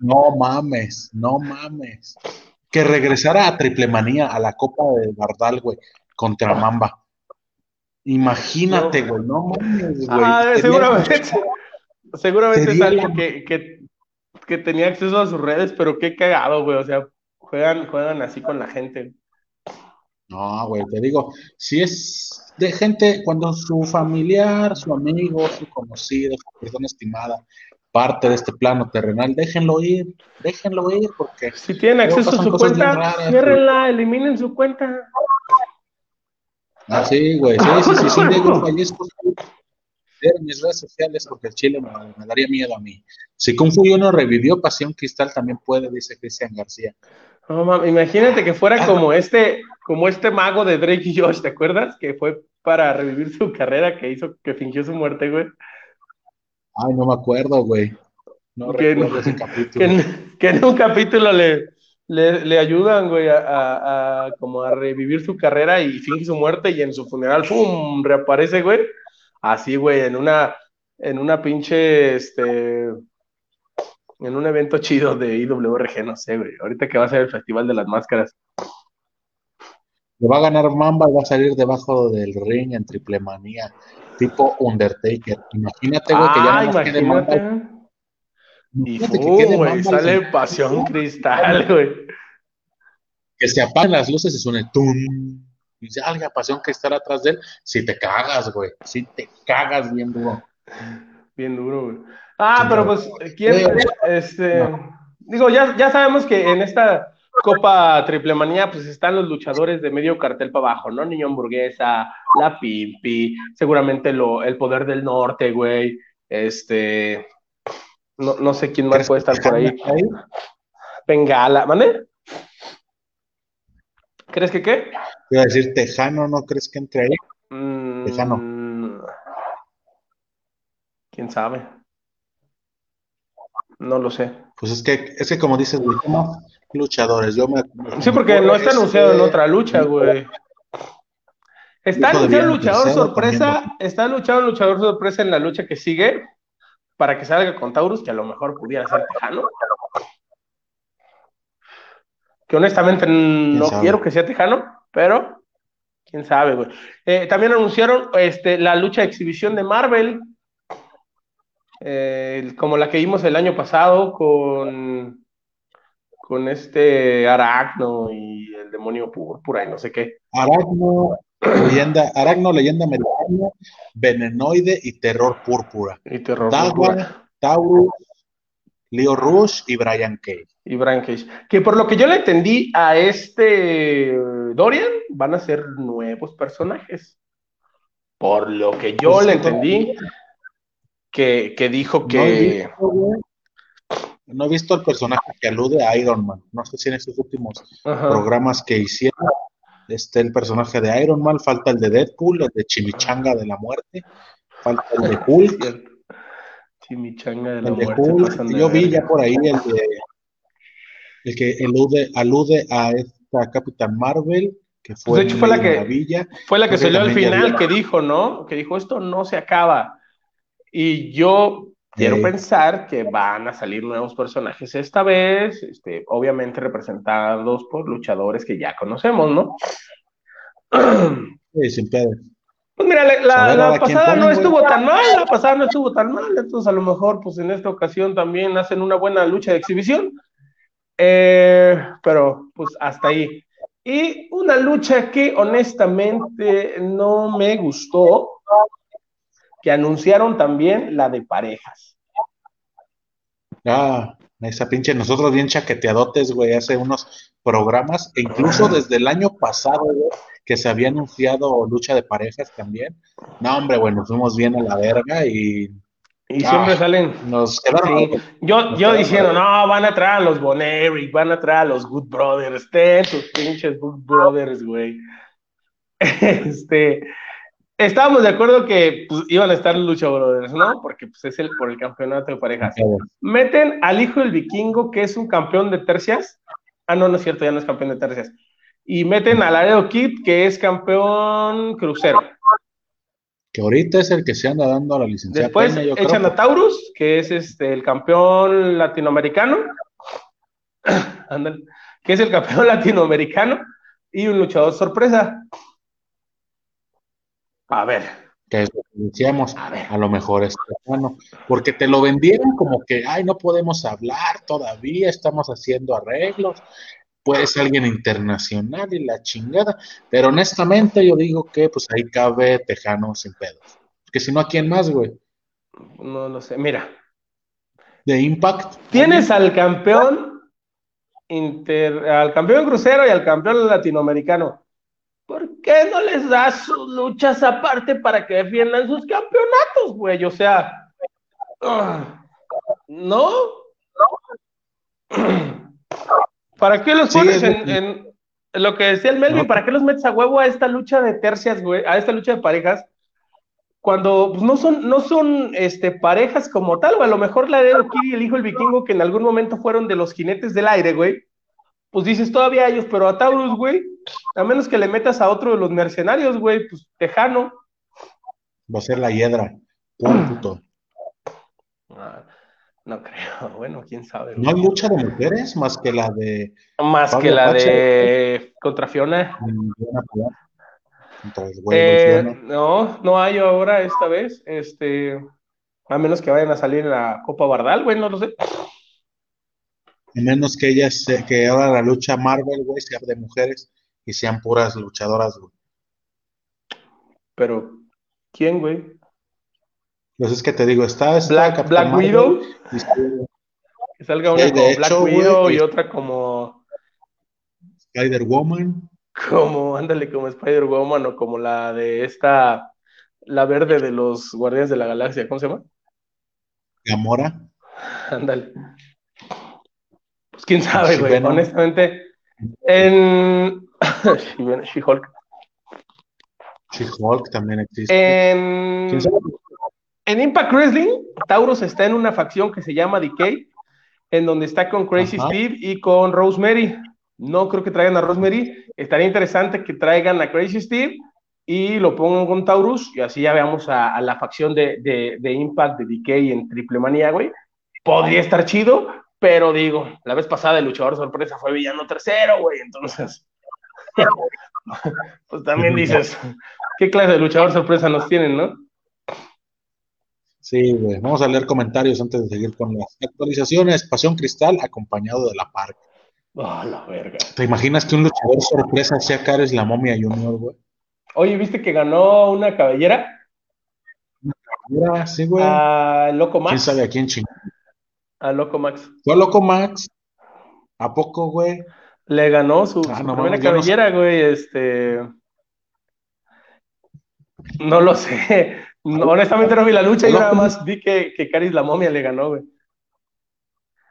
No mames, no mames. Que regresara a Triple Manía, a la Copa de Bardal, güey, contra Mamba. Imagínate, güey, no. mames, güey. Ah, seguramente, seguramente es alguien que, que, que tenía acceso a sus redes, pero qué cagado, güey. O sea, juegan, juegan así con la gente. No, güey, te digo, si es de gente, cuando su familiar, su amigo, su conocido, su persona estimada, parte de este plano terrenal, déjenlo ir, déjenlo ir, porque... Si tienen acceso a su cuenta, ciérrenla, eliminen su cuenta. Ah, sí, güey, sí, sí, sí, sí, fallezco, en mis redes sociales porque el Chile me, daría miedo a mí. Si Kung Fu no revivió, Pasión Cristal también puede, dice Cristian García. No, imagínate que fuera como este, como este mago de Drake y Josh, ¿te acuerdas? Que fue para revivir su carrera, que hizo, que fingió su muerte, güey. Ay, no me acuerdo, güey. No que, recuerdo ese capítulo. Que, en un capítulo le, le, ayudan, güey, a, como a revivir su carrera y finge su muerte y en su funeral, ¡pum! reaparece, güey. Así, güey, en una, en una pinche, este, en un evento chido de IWRG, no sé, güey. Ahorita que va a ser el Festival de las Máscaras. Le va a ganar Mamba y va a salir debajo del ring en triple manía, tipo Undertaker. Imagínate, güey, que ya no nos quede Mamba. Y que güey, sale Pasión Cristal, güey. Que se apagan las luces y suene tum. Y alguien Pasión Cristal atrás de él. Si te cagas, güey. Si te cagas bien duro. Bien duro, güey. Ah, pero pues, ¿quién? Este, Digo, ya, ya sabemos que en esta Copa Triple Manía, pues están los luchadores de medio cartel para abajo, ¿no? Niño Hamburguesa, La Pimpi, seguramente lo, el Poder del Norte, güey. Este. No, no sé quién más puede estar por ahí. Bengala, ¿mande? ¿Crees que qué? Iba a decir Tejano, ¿no crees que entre ahí? Mm, Tejano. ¿Quién sabe? No lo sé. Pues es que, es que como dices, güey, luchadores. Yo me, sí, porque no está anunciado en otra lucha, güey. Está anunciado luchador sorpresa, está anunciado luchador sorpresa en la lucha que sigue para que salga con Taurus, que a lo mejor pudiera ser Tejano. Que honestamente no quiero que sea Tejano, pero quién sabe, güey. Eh, también anunciaron este, la lucha de exhibición de Marvel, eh, como la que vimos el año pasado con, con este Aracno y el demonio púrpura y no sé qué. Aracno, leyenda, Aracno, leyenda americana, venenoide y terror púrpura. Y terror púrpura. Taurus, Leo Rush y Brian Cage. Y Brian Cage. Que por lo que yo le entendí a este Dorian, van a ser nuevos personajes. Por lo que yo pues le entendí, que, dijo que... No he, visto, el personaje que alude a Iron Man. No sé si en estos últimos programas que hicieron este el personaje de Iron Man, falta el de Deadpool, el de Chimichanga de la muerte, falta el de Hulk. Chimichanga de la muerte. yo vi ya por ahí el de el que alude, alude a esta Capitán Marvel, que fue, pues de hecho fue la que fue la que salió al final que dijo, ¿no? Que dijo esto no se acaba. Y yo quiero pensar que van a salir nuevos personajes esta vez, este, obviamente representados por luchadores que ya conocemos, ¿no? Sí, sin pedo. Pues mira, la, pasada no estuvo tan mal, la pasada no estuvo tan mal, entonces a lo mejor pues en esta ocasión también hacen una buena lucha de exhibición, eh, pero pues hasta ahí. Y una lucha que honestamente no me gustó, que anunciaron también la de parejas. Ah, esa pinche, nosotros bien chaqueteadotes, güey, hace unos programas, e incluso desde el año pasado, güey, que se había anunciado lucha de parejas también. No, hombre, bueno, nos fuimos bien a la verga y. Y siempre ah, salen. Nos quedaron. Yo, yo diciendo, no, van a traer a los Boneric, van a traer a los Good Brothers, ten tus pinches Good Brothers, güey. Este, estábamos de acuerdo que pues, iban a estar Lucha Brothers, ¿no? Porque pues, es el por el campeonato de parejas. Meten al hijo del vikingo, que es un campeón de tercias. Ah, no, no es cierto, ya no es campeón de tercias. Y meten al Laredo Kid, que es campeón crucero. Que ahorita es el que se anda dando a la licencia. Después echan a Taurus, que es este el campeón latinoamericano. que es el campeón latinoamericano. Y un luchador sorpresa. A ver. Que decíamos, a, ver. a lo mejor es bueno, porque te lo vendieron como que, ay, no podemos hablar todavía, estamos haciendo arreglos, puede ser alguien internacional y la chingada, pero honestamente yo digo que pues ahí cabe Tejano sin pedos, porque si no, ¿a quién más, güey? No lo sé, mira. De Impact. Tienes al campeón inter, al campeón crucero y al campeón latinoamericano. ¿Por qué no les das sus luchas aparte para que defiendan sus campeonatos, güey? O sea, ¿no? ¿Para qué los pones en, lo que decía el Melvin? ¿Para qué los metes a huevo a esta lucha de tercias, güey? A esta lucha de parejas, cuando pues, no son, no son este, parejas como tal, o a lo mejor la de Kid y el hijo del vikingo, que en algún momento fueron de los jinetes del aire, güey pues dices todavía ellos, pero a Taurus, güey, a menos que le metas a otro de los mercenarios, güey, pues Tejano. Va a ser la hiedra, puto. Ah, no creo, bueno, quién sabe. ¿No hay lucha de mujeres más que la de. Más que la de. Contra Fiona. El güey eh, no, no hay ahora esta vez. Este. A menos que vayan a salir en la Copa Bardal, güey, no lo sé. A menos que ellas, que ahora la lucha Marvel, güey, sea de mujeres y sean puras luchadoras, güey. Pero, ¿quién, güey? Pues es que te digo, está, Black, Black Widow. que salga una como Black Widow y otra como Spider Woman. Como, ándale, como Spider Woman o como la de esta, la verde de los Guardianes de la Galaxia, ¿cómo se llama? Gamora. Ándale. Pues, quién sabe, güey. Honestamente, en She-Hulk. She-Hulk también existe. En... en Impact Wrestling, Taurus está en una facción que se llama Decay, en donde está con Crazy Steve y con Rosemary. No creo que traigan a Rosemary. Estaría interesante que traigan a Crazy Steve y lo pongan con Taurus y así ya veamos a, la facción de, de, de, Impact de Decay en Triple Manía, güey. Podría estar chido, pero digo, la vez pasada el luchador sorpresa fue villano tercero, güey. Entonces, pues también dices, ¿qué clase de luchador sorpresa nos tienen, no? Sí, güey. Vamos a leer comentarios antes de seguir con las actualizaciones. Pasión Cristal acompañado de la Park. Ah, la verga. ¿Te imaginas que un luchador sorpresa sea Cares la momia Junior, güey? Oye, ¿viste que ganó una cabellera? Una cabellera, sí, güey. A Loco Max. ¿Quién sabe a quién chingón? A Loco Max. ¿Fue a Loco Max? ¿A poco, güey? Le ganó su, ah, primera cabellera, güey, este... No lo sé. honestamente no vi la lucha y nada más vi que, que Caris la momia le ganó, güey.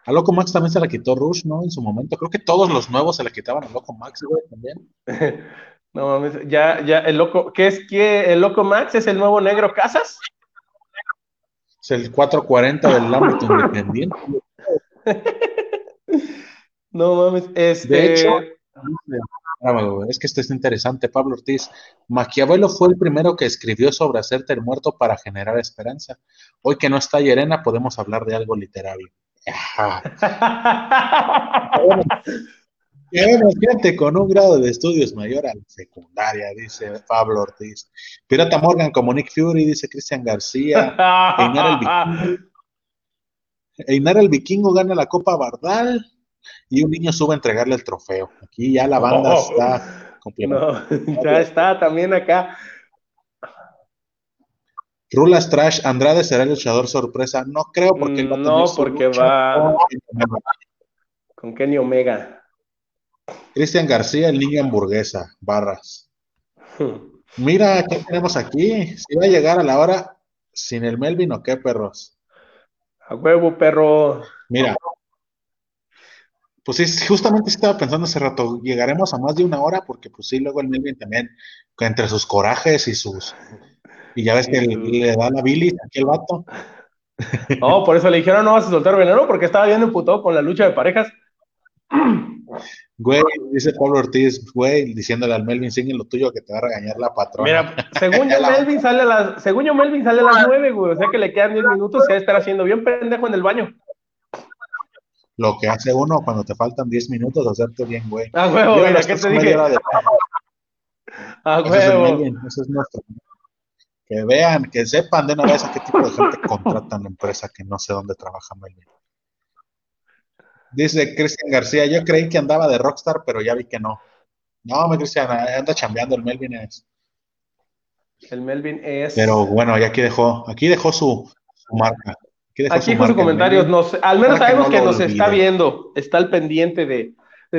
A Loco Max también se la quitó Rush, ¿no? En su momento. Creo que todos los nuevos se la quitaban a Loco Max, güey, también. no mames, ya, ya, el Loco, ¿qué es que el Loco Max es el nuevo negro Casas? Es el 440 del ámbito independiente. No mames, este... De hecho, es que esto es interesante, Pablo Ortiz. Maquiavelo fue el primero que escribió sobre hacerte el muerto para generar esperanza. Hoy que no está Yerena, podemos hablar de algo literario. gente con un grado de estudios mayor a la secundaria, dice Pablo Ortiz. Pirata Morgan como Nick Fury, dice Cristian García. Einar el, vikingo, Einar el Vikingo gana la Copa Bardal y un niño sube a entregarle el trofeo. Aquí ya la banda está completa. ya está también acá. Rulas Trash, Andrade será el luchador sorpresa. No creo porque No, porque va con Kenny Omega. Cristian García, el niño hamburguesa, barras. Mira, ¿qué tenemos aquí? Si va a llegar a la hora sin el Melvin o qué, perros. A huevo, perro. Mira. Pues sí, justamente estaba pensando hace rato, llegaremos a más de una hora porque pues sí, luego el Melvin también, entre sus corajes y sus Y ya ves que le, da la bilis aquí el vato. No, por eso le dijeron no vas a soltar veneno, porque estaba bien emputado con la lucha de parejas. Güey, dice Pablo Ortiz, güey, diciéndole al Melvin, sigue lo tuyo que te va a regañar la patrona. Mira, según yo, Melvin sale a las, según yo, Melvin sale a las nueve, güey, o sea que le quedan diez minutos y a estar haciendo bien pendejo en el baño. Lo que hace uno cuando te faltan diez minutos, hacerte bien, güey. Ah, huevo, mira, ¿qué te dije? Ah, huevo. Eso es nuestro. Que vean, que sepan de una vez a qué tipo de gente contratan la empresa que no sé dónde trabaja Melvin. Dice Cristian García, yo creí que andaba de Rockstar, pero ya vi que no. No, me Cristian, anda chambeando, el Melvin es. El Melvin es. Pero bueno, ya aquí dejó, aquí dejó su, marca. Aquí dejó, aquí sus comentarios, al menos sabemos que, nos está viendo, está al pendiente de,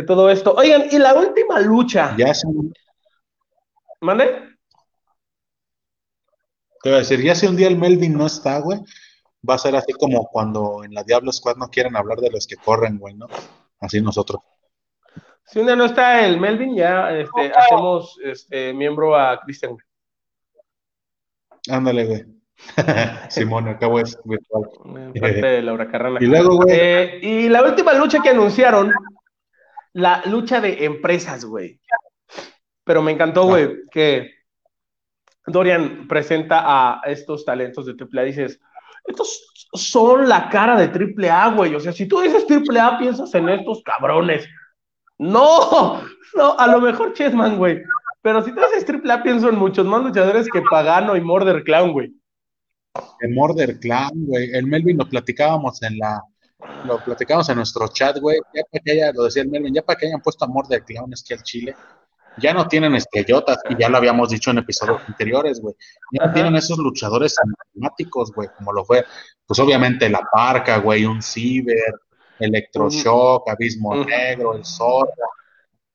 todo esto. Oigan, y la última lucha. Ya se... ¿Mande? Te voy a decir, ya si un día el Melvin no está, güey, va a ser así como cuando en la Diablo Squad no quieren hablar de los que corren, güey, ¿no? Así nosotros. Si un día no está el Melvin, ya este, hacemos este, miembro a Cristian. Ándale, güey. Simón, acabo es virtual. Parte de Laura Carrana. Y luego, güey. Eh, y la última lucha que anunciaron, la lucha de empresas, güey. Pero me encantó, güey, ah. que Dorian presenta a estos talentos de AAA. Dices, estos son la cara de triple A, güey. O sea, si tú dices triple A, piensas en estos cabrones. No, no, a lo mejor Chessman, güey. Pero si tú dices triple A, pienso en muchos más luchadores que Pagano y Morder Clown, güey. El Morder Clown, güey. El Melvin lo platicábamos en la. Lo platicábamos en nuestro chat, güey. Ya para que haya, lo decía el Melvin, ya para que hayan puesto a Morder Clown es que al Chile ya no tienen estrellotas, y ya lo habíamos dicho en episodios anteriores, güey. Ya no tienen esos luchadores emblemáticos, güey, como lo fue, pues obviamente la Parca, güey, un Ciber, Electroshock, Abismo Negro, el Zorro.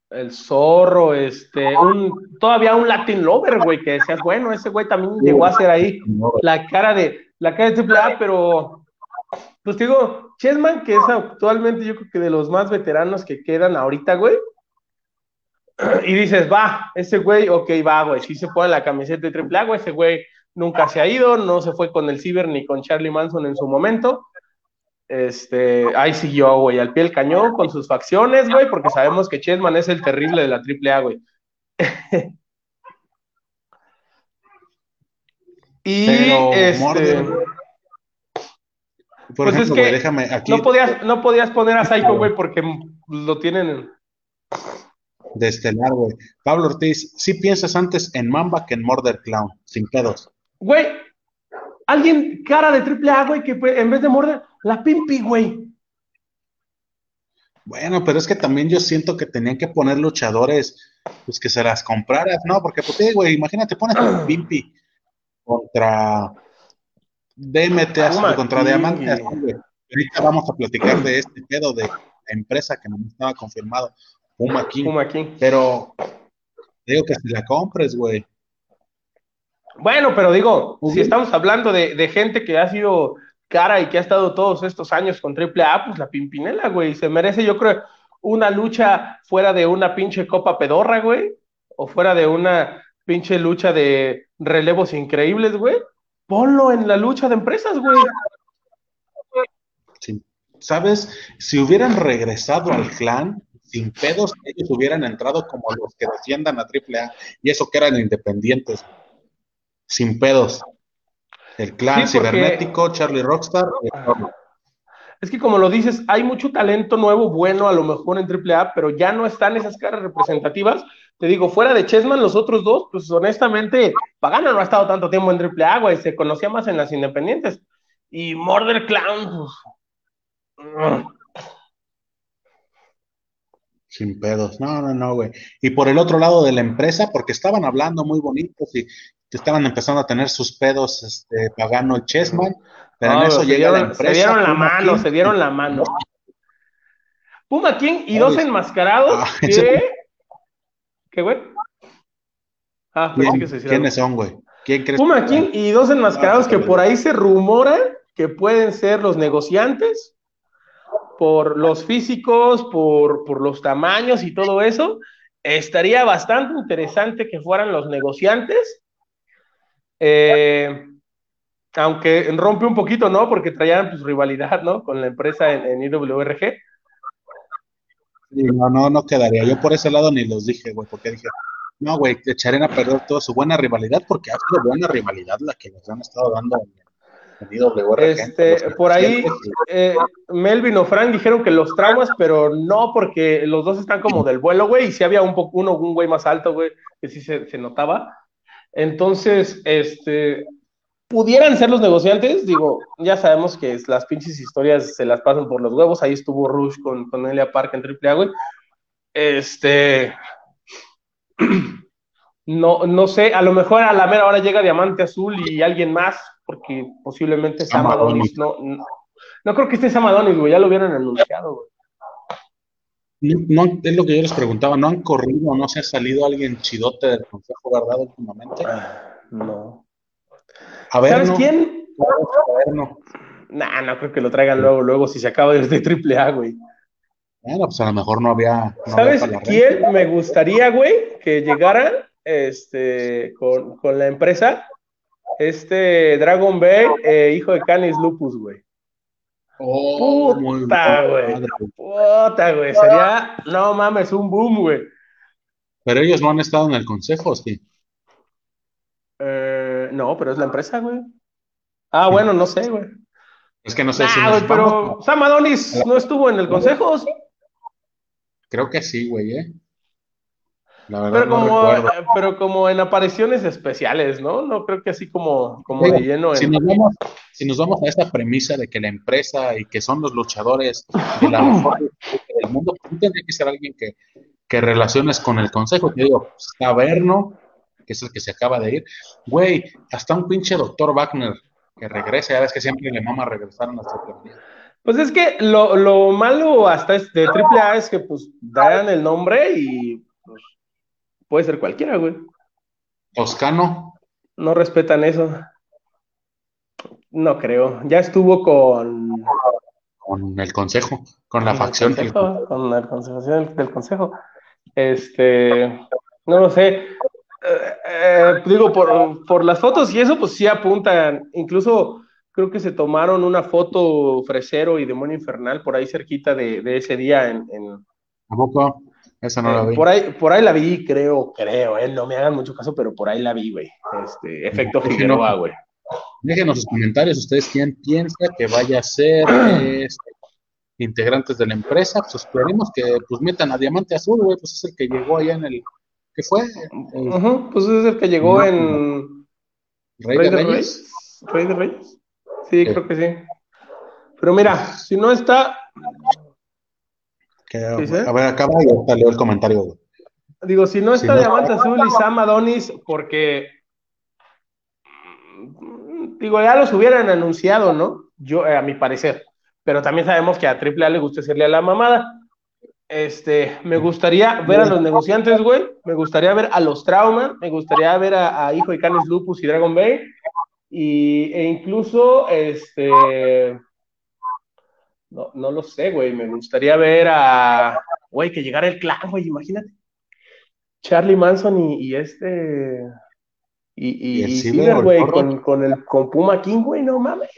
El Zorro, este, un, todavía un Latin Lover, güey, que decías, bueno, ese güey también llegó a ser ahí la cara de, la cara de AAA, pero, pues digo, Chessman, que es actualmente yo creo que de los más veteranos que quedan ahorita, güey, y dices, va, ese güey, ok, va, güey, sí se pone la camiseta de triple A, güey, ese güey nunca se ha ido, no se fue con el Ciber ni con Charlie Manson en su momento. Este, ahí siguió, güey, al pie del cañón con sus facciones, güey, porque sabemos que Chessman es el terrible de la triple A, güey. y este. Por pues es que déjame aquí. No podías, no podías poner a Psycho, güey, porque lo tienen de Estelar, güey. Pablo Ortiz, sí piensas antes en Mamba que en Murder Clown, sin pedos. Güey, alguien cara de triple A, güey, que en vez de Murder, la Pimpi, güey. Bueno, pero es que también yo siento que tenían que poner luchadores, pues que se las compraras, ¿no? Porque, pues, güey, imagínate, pones a Pimpi contra DMT, contra Diamante. Ahorita vamos a platicar de este pedo de la empresa que no estaba confirmado. Puma King. Puma King. Pero digo que si la compres, güey. Bueno, pero digo, si estamos hablando de, gente que ha sido cara y que ha estado todos estos años con AAA, pues la Pimpinela, güey, se merece, yo creo, una lucha fuera de una pinche copa pedorra, güey, o fuera de una pinche lucha de relevos increíbles, güey. Ponlo en la lucha de empresas, güey. ¿Sabes? Si hubieran regresado al clan, sin pedos, ellos hubieran entrado como los que defiendan a AAA y eso que eran independientes, sin pedos. El clan cibernético, Charlie Rockstar. Es que como lo dices, hay mucho talento nuevo, bueno, a lo mejor en AAA, pero ya no están esas caras representativas. Te digo, fuera de Chessman, los otros dos, pues honestamente, Pagana no ha estado tanto tiempo en AAA, güey, se conocía más en las independientes. Y Murder Clown, pues, sin pedos. No, no, no, güey. Y por el otro lado de la empresa, porque estaban hablando muy bonitos y estaban empezando a tener sus pedos este, pagando el Chessman, pero en eso llega la empresa. Se dieron la mano, se dieron la mano. Puma King y dos enmascarados ah, que... ¿Qué, güey? Ah, pues sí que se ¿Quiénes son, güey? ¿Quién crees? Puma King y dos enmascarados ah, que por ahí se rumora que pueden ser los negociantes por los físicos, por, los tamaños y todo eso, estaría bastante interesante que fueran los negociantes. Eh, aunque rompe un poquito, ¿no? Porque traían pues rivalidad, ¿no? Con la empresa en, IWRG. no, no, no quedaría. Yo por ese lado ni los dije, güey, porque dije, no, güey, echarían a perder toda su buena rivalidad, porque ha sido buena rivalidad la que nos han estado dando. Este, por ahí, eh, Melvin o Frank dijeron que los traumas, pero no, porque los dos están como del vuelo, güey, y si había un poco uno, un güey más alto, güey, que sí se, se notaba. Entonces, este, pudieran ser los negociantes, digo, ya sabemos que las pinches historias se las pasan por los huevos, ahí estuvo Rush con, con Elia Park en AAA, güey. Este, no, no sé, a lo mejor a la mera hora llega Diamante Azul y alguien más, porque posiblemente Sam Adonis, no, no, creo que esté Sam Adonis, güey, ya lo hubieran anunciado, güey. No, es lo que yo les preguntaba, ¿no han corrido, no se ha salido alguien chidote del Consejo Verdad últimamente? No. ¿Sabes quién? no. Nah, no creo que lo traigan luego, luego si se acaba desde triple A, güey. Bueno, pues a lo mejor no había. ¿Sabes quién me gustaría, güey, que llegara este, con, la empresa? Este Dragon Ball, eh, hijo de Canis Lupus, güey. Oh, Puta, güey. Puta, güey. Sería, no mames, un boom, güey. Pero ellos no han estado en el consejo, sí. Eh, no, pero es la empresa, güey. Ah, bueno, no sé, güey. Es que no sé si. Ah, pero Sam Adonis no estuvo en el consejo, ¿sí? Creo que sí, güey, ¿eh? La verdad pero, como, eh, pero como en apariciones especiales, ¿no? No creo que así como, como de lleno. Si, nos vamos, si nos vamos a esta premisa de que la empresa y que son los luchadores de la mejor del mundo, pues tendría que ser alguien que, que relaciones con el consejo. Te digo, Verno, que es el que se acaba de ir. Güey, hasta un pinche doctor Wagner que regrese, ya ves que siempre le mama regresar a la Pues es que lo, lo malo hasta de AAA es que pues dan el nombre y puede ser cualquiera, güey. Toscano. No respetan eso. No creo. Ya estuvo con. Con el consejo, con la facción. con la consejo del consejo. Este. No lo sé. Eh, eh, digo, por, por, las fotos y eso, pues sí apuntan. Incluso creo que se tomaron una foto Fresero y Demonio Infernal por ahí cerquita de, ese día en, ¿A poco? Esa no la vi. Por ahí, por ahí la vi, creo, creo, eh, no me hagan mucho caso, pero por ahí la vi, güey. Este, efecto Figueroa, güey. Déjenos sus comentarios, ustedes quién piensa que vaya a ser este, integrantes de la empresa, pues esperemos que pues metan a Diamante Azul, güey, pues es el que llegó allá en el ¿Qué fue? pues es el que llegó en Rey, de, Reyes? Rey de Reyes. Sí, creo que sí. Pero mira, si no está. A ver, acaba de leo el comentario. Digo, si no está Diamante Azul y Sam Adonis, porque. Digo, ya los hubieran anunciado, ¿no? Yo, eh, a mi parecer. Pero también sabemos que a AAA le gusta hacerle a la mamada. Este, me gustaría ver a los negociantes, güey. Me gustaría ver a los traumas. Me gustaría ver a, Hijo de Canis Lupus y Dragon Bay. Y, e incluso, este. No, no lo sé, güey. Me gustaría ver a. Güey, que llegara el clan, güey, imagínate. Charlie Manson y, este. Y, y, güey, con, con, el, con Puma King, güey, no mames.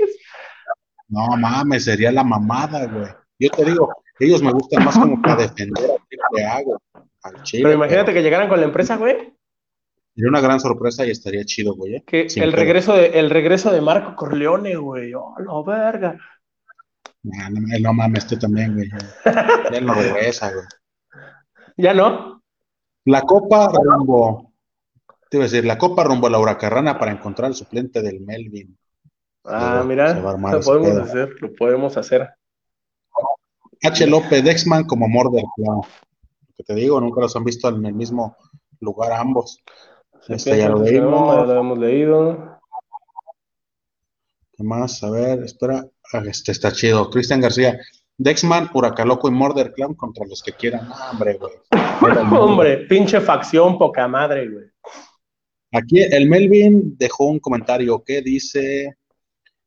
No mames, sería la mamada, güey. Yo te digo, ellos me gustan más como para defender a que hago. Al Chile, pero imagínate que llegaran con la empresa, güey. Sería una gran sorpresa y estaría chido, güey. ¿eh? Que el regreso, de, el regreso de Marco Corleone, güey. Oh, no, verga. No, no, no mames, tú también, güey. Ya no regresa, güey. ¿Ya no? La Copa rumbo. Te iba a decir, la Copa rumbo a la Huracarrana para encontrar el suplente del Melvin. Ah, mira, lo podemos hacer, lo podemos hacer. H. López Dexman como Morder Clown. Que te digo, nunca los han visto en el mismo lugar ambos. Este ya lo leímos. lo hemos leído. ¿Qué más? A ver, espera. Ah, este está chido. Cristian García. Dexman, Huracaloco y Morder Clown contra los que quieran. hombre, güey. hombre, pinche facción, poca madre, güey. Aquí el Melvin dejó un comentario que dice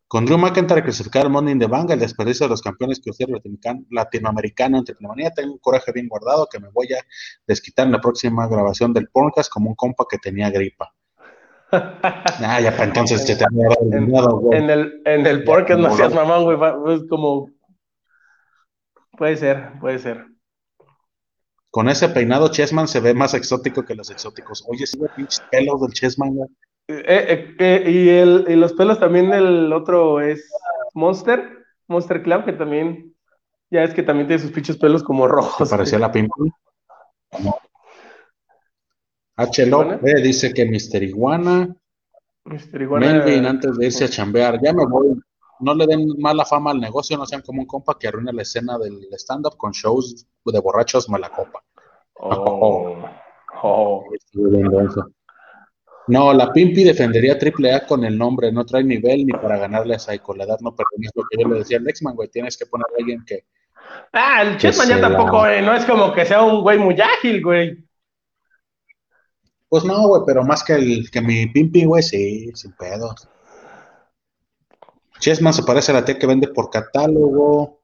con Drew McIntyre clasificar Money in the Bank, el desperdicio de los campeones que usted latinoamericano en tengo un coraje bien guardado que me voy a desquitar en la próxima grabación del podcast como un compa que tenía gripa. ah, ya para entonces te en, güey. En el, en el porque no seas mamón, güey. Es como. Puede ser, puede ser. Con ese peinado, Chessman se ve más exótico que los exóticos. Oye, sí, pinches pelos del Chessman, güey. Eh, eh, eh, y, el, y los pelos también del otro es Monster, Monster Club, que también, ya es que también tiene sus pinches pelos como rojos. Parecía la Pimple. H. dice que Mister Iguana. Mister Iguana. Melvin, antes de irse a chambear, ya me voy. No le den mala fama al negocio, no sean como un compa que arruina la escena del stand-up con shows de borrachos mala copa. Oh. oh. No, la Pimpi defendería triple A con el nombre, no trae nivel ni para ganarle a Psycho. La edad no pertenece lo que yo le decía al Lexman, güey. Tienes que poner a alguien que. Ah, el Chessman ya tampoco, no es como que sea un güey muy ágil, güey. Pues no, güey, pero más que el que mi Pimpi, güey, sí, sin pedos. Chessman se parece a la T que vende por catálogo.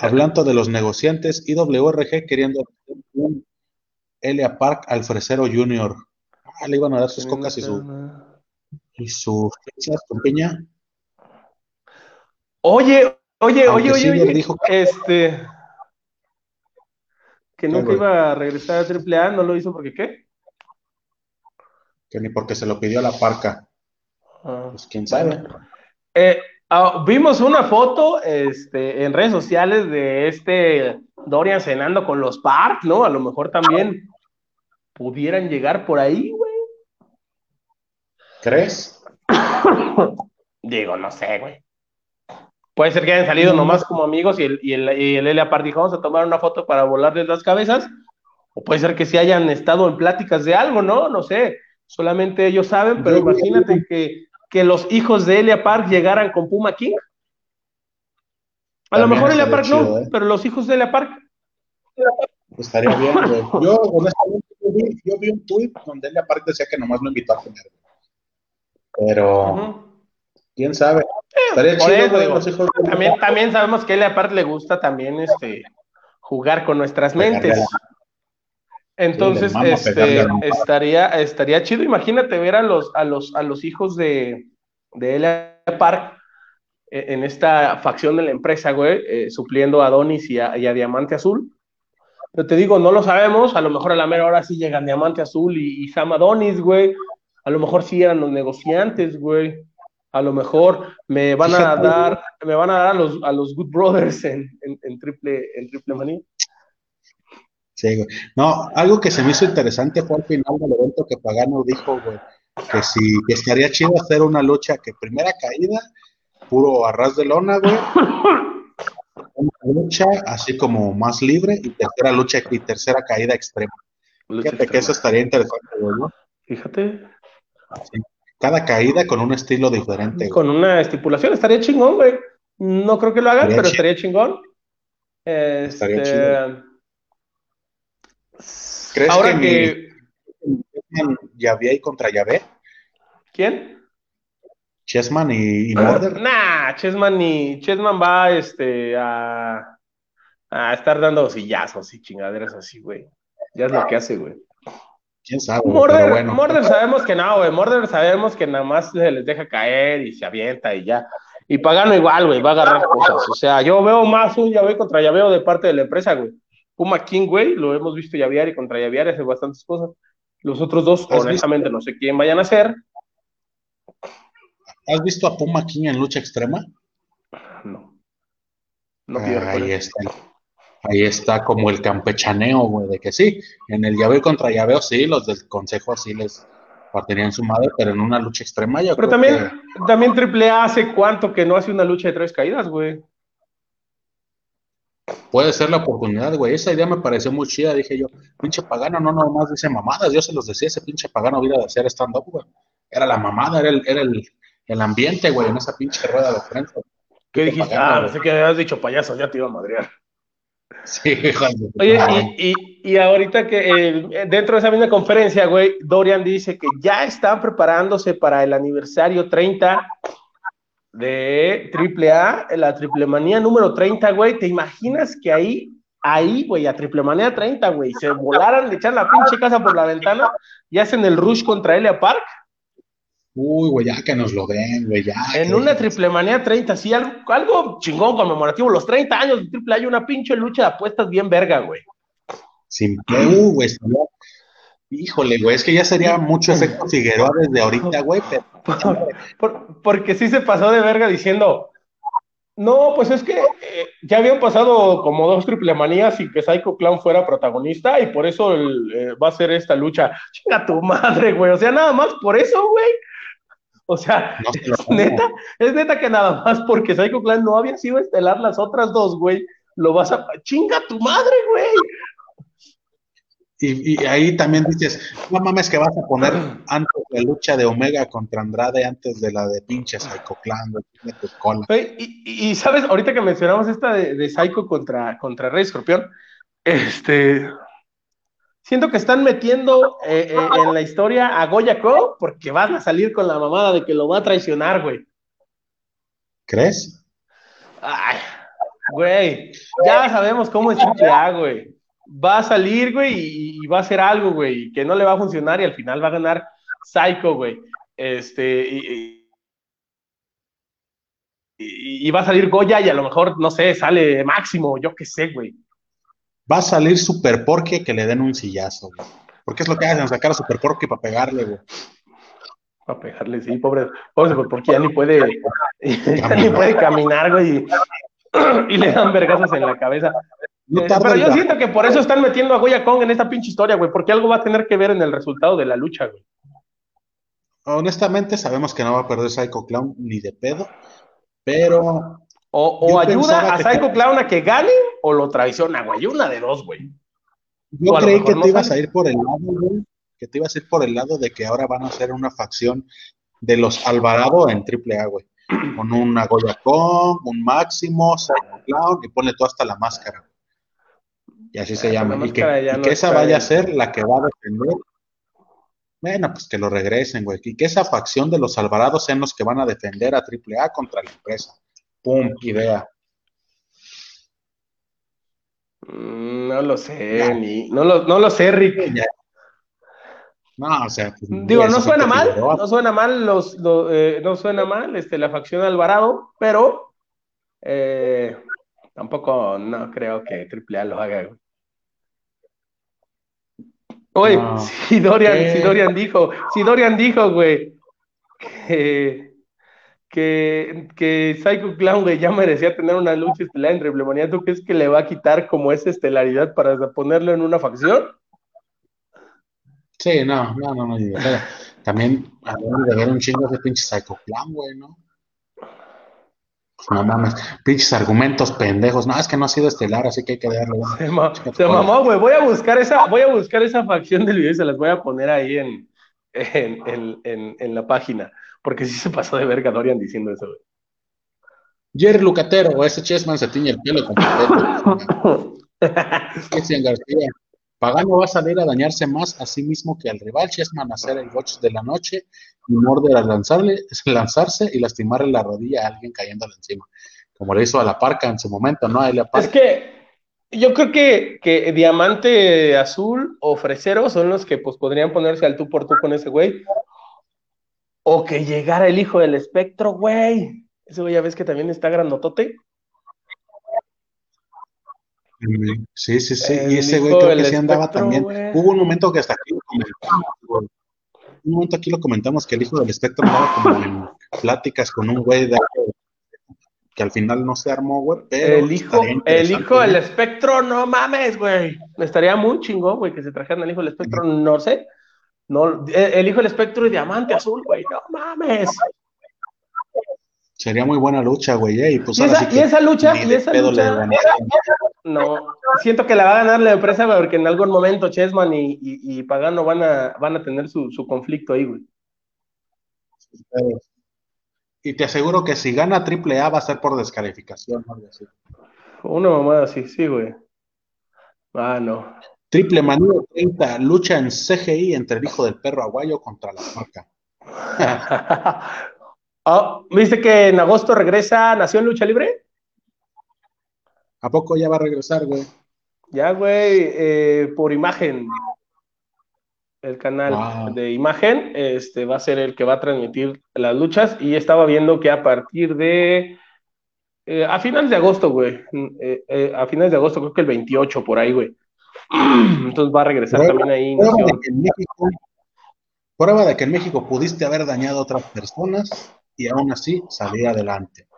Hablando de los negociantes, IWRG queriendo un Elia Park al Fresero Junior. Ah, le iban a dar sus cocas y su y sus con piña. Oye, oye, oye, oye, oye, este que nunca iba a regresar a AAA, no lo hizo porque qué? Que ni porque se lo pidió a la parca. Ah, pues quién sabe. Eh, ah, vimos una foto este, en redes sociales de este Dorian cenando con los Park, ¿no? A lo mejor también pudieran llegar por ahí, güey. ¿Crees? Digo, no sé, güey. Puede ser que hayan salido nomás como amigos y el, y el, y el Elia dijo, vamos a tomar una foto para volarles las cabezas. O puede ser que sí hayan estado en pláticas de algo, ¿no? No sé. Solamente ellos saben, pero imagínate que, que los hijos de Elia Park llegaran con Puma King. A lo mejor Elia Park no, ¿eh? pero los hijos de Elia Park. Estaría bien, güey. Yo, honestamente, yo vi, un tweet donde Elia Park decía que nomás lo invitó a comer. Pero, quién sabe. también, también sabemos que él aparte le gusta también este jugar con nuestras mentes. Entonces, este, estaría, estaría chido. Imagínate ver a los, a los, a los hijos de, de Elia Park eh, en esta facción de la empresa, güey, eh, supliendo a Donis y a, Diamante Azul. Pero te digo, no lo sabemos. A lo mejor a la mera hora sí llegan Diamante Azul y, y Sam Adonis, güey. A lo mejor sí eran los negociantes, güey. A lo mejor me van a dar, me van a dar a los, a los Good Brothers en, en, triple, en triple manía. Sí, güey. No, algo que se me hizo interesante fue al final del evento que Pagano dijo, güey, que si que estaría chido hacer una lucha que primera caída, puro arras de lona, güey. Una lucha así como más libre y tercera lucha y tercera caída extrema. Fíjate que eso estaría interesante, güey, ¿no? Fíjate. Cada caída con un estilo diferente. Con una estipulación, estaría chingón, güey. No creo que lo hagan, pero estaría chingón. estaría este, chido. ¿Crees Ahora que, que... y contra Yahvé? ¿Quién? Chessman y, y Nah, Chessman y Chessman va este a, a estar dando sillazos y chingaderas así, güey. Ya es lo que hace, güey quién sabe. Morder, bueno. Morder sabemos que no, güey. Morder sabemos que nada más se les deja caer y se avienta y ya. Y Pagano igual, güey, va a agarrar cosas. O sea, yo veo más un llaveo contra llaveo de parte de la empresa, güey. Puma King, güey, lo hemos visto llavear y contra llavear hace bastantes cosas. Los otros dos, honestamente, no sé quién vayan a ser. ¿Has visto a Puma King en lucha extrema? No. No Ahí está ahí está como el campechaneo, güey, de que sí, en el llaveo contra llaveo sí, los del consejo así les partirían su madre, pero en una lucha extrema yo Pero también, también Triple A hace cuánto que no hace una lucha de tres caídas, güey. Puede ser la oportunidad, güey. Esa idea me pareció muy chida. Dije yo, pinche pagano, no nomás dice mamadas. Yo se los decía, ese pinche pagano vida de hacer stand-up, güey. Era la mamada, era el, era el, el ambiente, güey, en esa pinche rueda de prensa. ¿Qué dijiste? ah, sé que habías dicho payaso, ya te iba a madrear. Sí, Oye, y, y, ahorita que eh, dentro de esa misma conferencia, güey, Dorian dice que ya están preparándose para el aniversario 30 de AAA, la Triple Manía número 30, güey. ¿Te imaginas que ahí, ahí, güey, a Triple Manía 30, güey, se volaran, le echan la pinche casa por la ventana y hacen el rush contra Elia Park? Uy, güey, ya que nos lo den, güey, ya. En una triple manía 30, sí, algo, algo chingón conmemorativo. Los 30 años de triple hay una pinche lucha de apuestas bien verga, güey. Sin güey, Híjole, güey, es que ya sería mucho efecto Figueroa desde ahorita, güey. porque sí se pasó de verga diciendo, no, pues es que eh, ya habían pasado como dos triple manías sin que Psycho Clown fuera protagonista y por eso eh, va a ser esta lucha. Chinga tu madre, güey. O sea, nada más por eso, güey. O sea, es neta, es neta que nada más porque Psycho Clan no había sido estelar las otras dos, güey, lo vas a. ¡Chinga tu madre, güey! Y, ahí también dices, no mames que vas a poner antes la lucha de Omega contra Andrade antes de la de pinche Psycho Clan, y, y, sabes, ahorita que mencionamos esta de, de Psycho contra, contra Rey Escorpión, este, siento que están metiendo eh, eh, en la historia a Goya Co porque van a salir con la mamada de que lo va a traicionar, güey. ¿Crees? Ay, güey, ya sabemos cómo es A, güey. Va a salir, güey, y, va a hacer algo, güey, que no le va a funcionar y al final va a ganar Psycho, güey. Este, y, y, va a salir Goya y a lo mejor, no sé, sale Máximo, yo qué sé, güey va a salir Super Porky que le den un sillazo, güey. Porque es lo que hacen, sacar a Super Porky para pegarle, güey. Para pegarle, sí, pobre, pobre Super Porky ya ni puede, ya ni puede caminar, güey. Y, le dan vergazos en la cabeza. Eh, pero yo siento que por eso están metiendo a Goya Kong en esta pinche historia, güey, porque algo va a tener que ver en el resultado de la lucha, güey. Honestamente, sabemos que no va a perder Psycho Clown ni de pedo, pero o, ayuda a Psycho Clown a que gane o lo traiciona, güey. Una de dos, güey. Yo creí que te ibas a ir por el lado, güey. Que te ibas a ir por el lado de que ahora van a hacer una facción de los Alvarado en AAA, güey. Con una Goya Kong, un Máximo, Psycho Clown y pone todo hasta la máscara. Y así se llama. Y que, esa vaya a ser la que va a defender. Bueno, pues que lo regresen, güey. Y que esa facción de los Alvarados sean los que van a defender a AAA contra la empresa. ¡Pum! Idea. Mm, no lo sé, ni, no, lo, no lo sé, Rick. No, o sea, pues, digo, no suena mal, no suena mal los, eh, no suena mal este, la facción Alvarado, pero eh, tampoco no creo que AAA lo haga. Oye, si Dorian, si Dorian dijo, si Dorian dijo, güey, que que, que Psycho Clown, güey, ya merecía tener una lucha estelar en Reblemanía. ¿Tú crees que le va a quitar como esa estelaridad para ponerlo en una facción? Sí, no, no, no, no. también hablando de ver un chingo de pinche Psycho Clown, güey, ¿no? No mames, pinches argumentos pendejos. No, es que no ha sido estelar, así que hay que darle. Se, mamó, güey. Voy a buscar esa, voy a buscar esa facción del video y se las voy a poner ahí en, en, en, en la página. Porque sí se pasó de verga Dorian diciendo eso, güey. Jerry Lucatero, ese Chessman se tiñe el pelo completo. Cristian García. Pagano va a salir a dañarse más a sí mismo que al rival. Chessman a hacer el watch de la noche y Morder a lanzarle, lanzarse y lastimarle la rodilla a alguien cayéndole encima. Como le hizo a la parca en su momento, ¿no? Es que yo creo que, que Diamante Azul o Fresero son los que pues podrían ponerse al tú por tú con ese güey. O que llegara el hijo del espectro, güey. Ese güey ya ves que también está grandotote. Sí, sí, sí. y ese güey creo que sí andaba también. Hubo un momento que hasta aquí lo comentamos, Un momento aquí lo comentamos que el hijo del espectro andaba como en pláticas con un güey de que al final no se armó, güey. el hijo, el hijo del espectro, no mames, güey. Estaría muy chingón, güey, que se trajeran el hijo del espectro, no sé. No, el hijo del espectro y diamante azul, güey, no mames. Sería muy buena lucha, güey, eh, y pues esa, lucha, y esa lucha, no, siento que la va a ganar la empresa, porque en algún momento Chessman y, Pagano van a, van a tener su, conflicto ahí, güey. Y te aseguro que si gana AAA va a ser por descalificación, algo así. Una mamada así, sí, güey. Ah, no. Triple Manía 30, lucha en CGI entre el hijo del perro aguayo contra la marca. oh, ¿Viste que en agosto regresa Nación Lucha Libre? ¿A poco ya va a regresar, güey? Ya, güey, eh, por imagen. el canal de imagen, este va a ser el que va a transmitir las luchas y estaba viendo que a partir de eh, a finales de agosto, güey, eh, eh, a finales de agosto, creo que el 28 por ahí, güey. Entonces va a regresar también ahí. Prueba de, que en México, prueba de que en México pudiste haber dañado a otras personas y aún así salir adelante.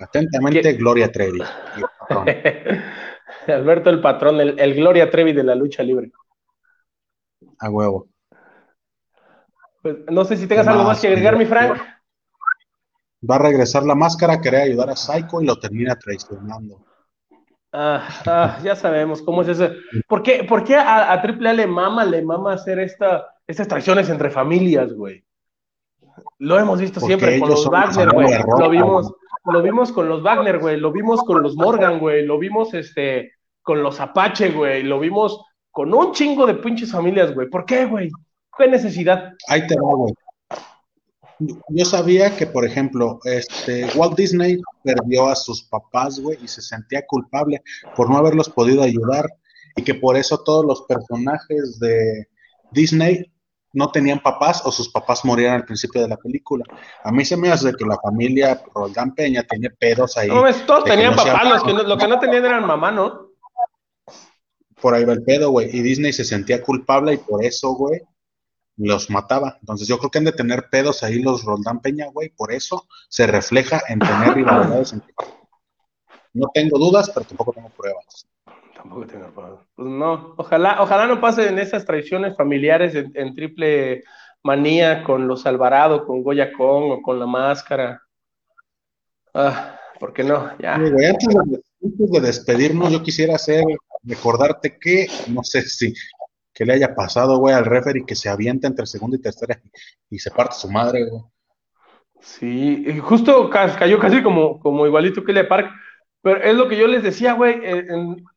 Atentamente, Gloria Trevi. Alberto el patrón, el, el Gloria Trevi de la lucha libre. A huevo. Pues, no sé si tengas algo más que agregar, mi Frank. Va a regresar la máscara, querer ayudar a Psycho y lo termina traicionando. Ah, ah, ya sabemos cómo es eso. ¿Por qué, por qué a, a AAA le mama, le mama hacer esta, estas traiciones entre familias, güey? Lo hemos visto siempre con los Wagner, güey. Lo vimos, lo vimos con los Wagner, güey. Lo vimos con los Morgan, güey. Lo vimos este, con los Apache, güey. Lo vimos con un chingo de pinches familias, güey. ¿Por qué, güey? ¿Qué necesidad? Ahí te va, güey. Yo sabía que, por ejemplo, este, Walt Disney perdió a sus papás, güey, y se sentía culpable por no haberlos podido ayudar y que por eso todos los personajes de Disney no tenían papás o sus papás morían al principio de la película. A mí se me hace que la familia Roldán Peña tiene pedos ahí. No, todos tenían papás, los que no, lo que no tenían eran mamá, ¿no? Por ahí va el pedo, güey. Y Disney se sentía culpable y por eso, güey, los mataba. Entonces yo creo que han de tener pedos ahí los Roldán Peña, güey, por eso se refleja en tener rivalidades. No tengo dudas, pero tampoco tengo pruebas. Tampoco tengo pruebas. Pues no, ojalá, ojalá no pasen esas traiciones familiares en, triple manía con los Alvarado, con Goya Kong o con la máscara. Ah, ¿por qué no? Ya. antes, de, antes de despedirnos, yo quisiera hacer, recordarte que, no sé si que le haya pasado, güey, al referee que se avienta entre segunda y tercera y, se parte su madre, güey. Sí, justo cayó casi como, como igualito que le Park, pero es lo que yo les decía, güey.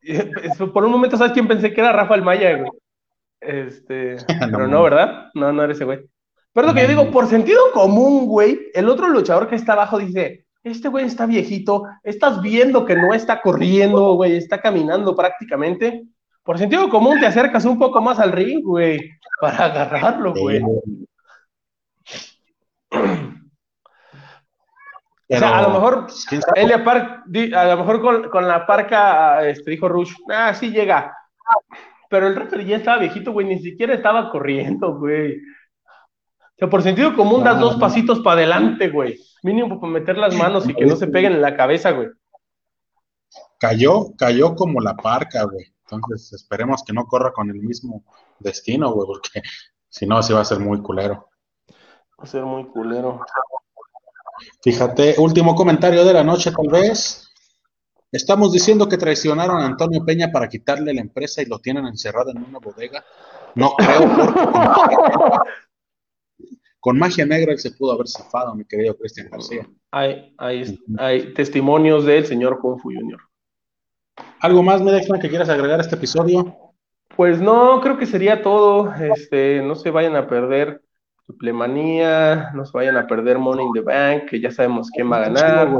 Por un momento, ¿sabes quién pensé que era Rafael Maya, güey? Este, pero no, ¿verdad? No, no era ese güey. Pero lo que yo digo, por sentido común, güey, el otro luchador que está abajo dice, este güey está viejito, estás viendo que no está corriendo, güey, está caminando prácticamente por sentido común te acercas un poco más al ring, güey, para agarrarlo, güey. o sea, a lo mejor Elia Park, a lo mejor con, la parca, este, dijo Rush, ah, sí llega. Pero el referee ya estaba viejito, güey, ni siquiera estaba corriendo, güey. O sea, por sentido común das dos pasitos para adelante, güey. Mínimo para meter las manos y que no se peguen en la cabeza, güey. Cayó, cayó como la parca, güey. Entonces, esperemos que no corra con el mismo destino, güey, porque si no, sí va a ser muy culero. Va a ser muy culero. Fíjate, último comentario de la noche, tal vez. Estamos diciendo que traicionaron a Antonio Peña para quitarle la empresa y lo tienen encerrado en una bodega. No creo, porque con magia negra él se pudo haber zafado, mi querido Cristian García. Hay, hay, hay testimonios del señor Kung Fu Junior. ¿Algo más, Medexman, que quieras agregar a este episodio? Pues no, creo que sería todo. Este, no se vayan a perder Triplemanía, no se vayan a perder Money in the Bank, que ya sabemos quién va a ganar.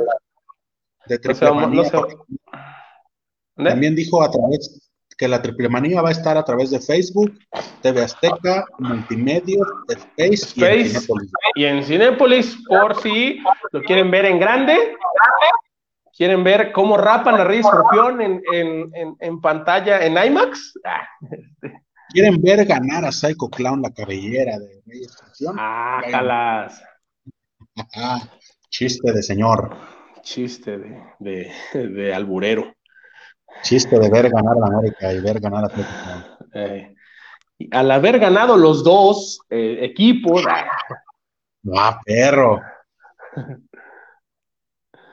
De. También dijo a través que la Triplemanía va a estar a través de Facebook, TV Azteca, Multimedios, Space, y en Cinépolis. Y en Cinépolis, por si lo quieren ver en grande, ¿Quieren ver cómo rapan a Rey Escorpión en, en, en, pantalla en IMAX? Ah, este. ¿Quieren ver ganar a Psycho Clown la cabellera de Rey Escorpión? Ah, jalas. Chiste de señor. Chiste de, de, de, alburero. Chiste de ver ganar a América y ver ganar a Psycho Clown. Eh, al haber ganado los dos eh, equipos. Ah, perro.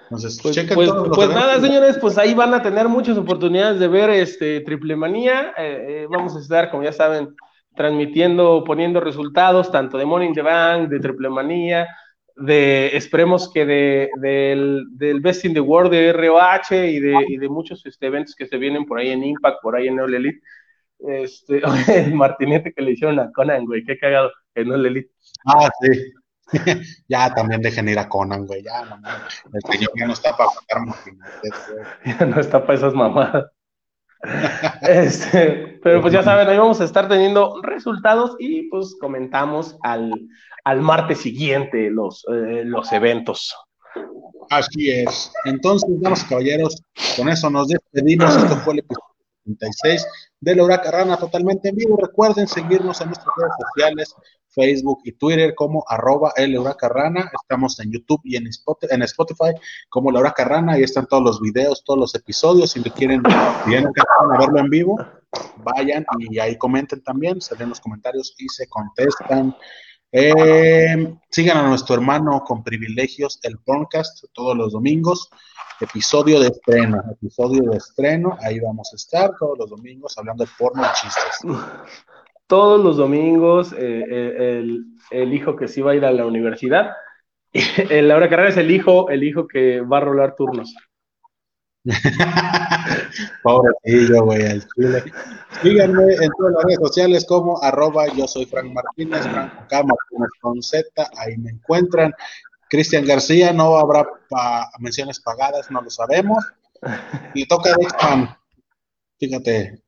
pues, pues, pues nada, señores, pues ahí van a tener muchas oportunidades de ver este Triple Manía. Eh, eh, vamos a estar, como ya saben, transmitiendo, poniendo resultados tanto de Morning the Bank, de Triple Manía, de esperemos que de, del, del, Best in the World de ROH y de, y de muchos este, eventos que se vienen por ahí en Impact, por ahí en All Elite. Este, el martinete que le hicieron a Conan, güey, qué cagado, en All Elite. Ah, sí. ya también dejen ir a Conan, güey. Ya, no, el señor ya no está para Ya no está para esas mamadas. este, Pero pues ya saben, ahí vamos a estar teniendo resultados y pues comentamos al, al martes siguiente los, eh, los eventos. Así es. Entonces, damas caballeros, con eso nos despedimos. Esto fue el episodio 36 de la Rana totalmente en vivo. Recuerden seguirnos en nuestras redes sociales, Facebook y Twitter como arroba el Rana. Estamos en YouTube y en Spotify, en Spotify como la Rana. Ahí están todos los videos, todos los episodios. Si quieren, quieren verlo en vivo, vayan y ahí comenten también, se leen los comentarios y se contestan. Eh, sigan a nuestro hermano con privilegios, el podcast, todos los domingos. Episodio de estreno, episodio de estreno. Ahí vamos a estar todos los domingos hablando de porno y chistes. Todos los domingos, eh, eh, el, hijo que sí va a ir a la universidad. Laura Carrera es el hijo, el hijo que va a rolar turnos. Pobrecillo, güey, al chile. Síganme en todas las redes sociales como arroba yo soy Frank Martínez, Frank Martínez con Z, ahí me encuentran. Cristian García, no habrá menciones pagadas, no lo sabemos. Y toca Dexman, fíjate.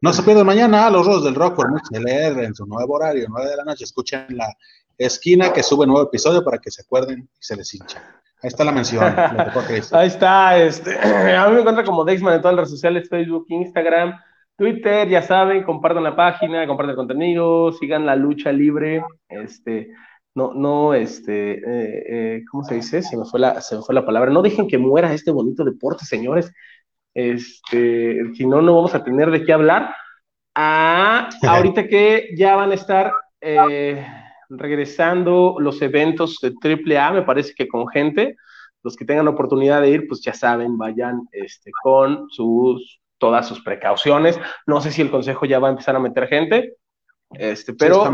No se pierdan mañana a los Rojos del Rock por MXLR en su nuevo horario, 9 de la noche. Escuchen la esquina que sube nuevo episodio para que se acuerden y se les hincha. Ahí está la mención. Ahí está. Este, a mí me encuentra como Dexman en todas las redes sociales, Facebook, Instagram, Twitter, ya saben, compartan la página, compartan el contenido, sigan la lucha libre. Este, no, no, este, eh, eh, ¿cómo se dice? Se me, fue la, se me fue la palabra. No dejen que muera este bonito deporte, señores. Este, si no, no vamos a tener de qué hablar. Ah, ahorita que ya van a estar eh, regresando los eventos de AAA, me parece que con gente, los que tengan oportunidad de ir, pues ya saben, vayan este, con sus, todas sus precauciones. No sé si el consejo ya va a empezar a meter gente, este, pero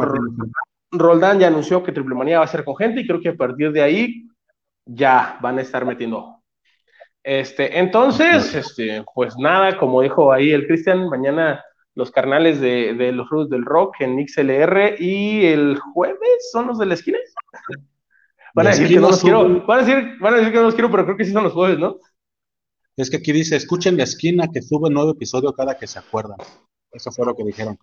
Roldán ya anunció que Triple Manía va a ser con gente y creo que a partir de ahí ya van a estar metiendo. Este, entonces, este, pues nada, como dijo ahí el Cristian, mañana los carnales de, los Rudos del Rock en XLR y el jueves son los de la esquina. Van a decir que no los quiero, van a decir, van a decir que no los quiero, pero creo que sí son los jueves, ¿no? Es que aquí dice, escuchen la esquina que sube un nuevo episodio cada que se acuerdan. Eso fue lo que dijeron.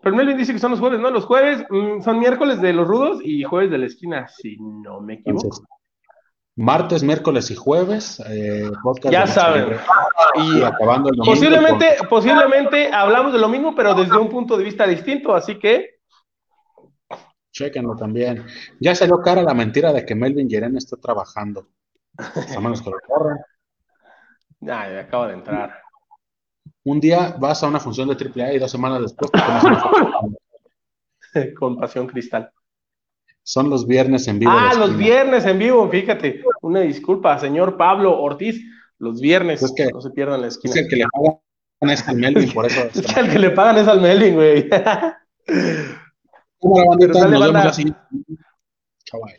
Pero Melvin dice que son los jueves, ¿no? Los jueves mm, son miércoles de los rudos y jueves de la esquina, si no me equivoco. Martes, miércoles y jueves, eh, Ya saben. Y acabando el posiblemente, posiblemente hablamos de lo mismo, pero desde un punto de vista distinto, así que. Chequenlo también. Ya salió cara la mentira de que Melvin Yeren está trabajando. A menos que lo corran. Ya, ya acaba de entrar. Un día vas a una función de AAA y dos semanas después Con Pasión Cristal. Son los viernes en vivo. Ah, los viernes en vivo, fíjate. Una disculpa, señor Pablo Ortiz. Los viernes, es que, no se pierdan la esquina. Es el que le pagan es al Melvin, por eso. es que el que le pagan es al Melvin, güey. ¿Cómo la bandita? Nos vemos la siguiente. Chao, bye.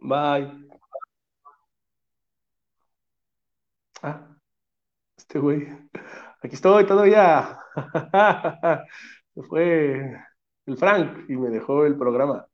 Bye. Ah, este güey. Aquí estoy todavía. Fue el Frank y me dejó el programa.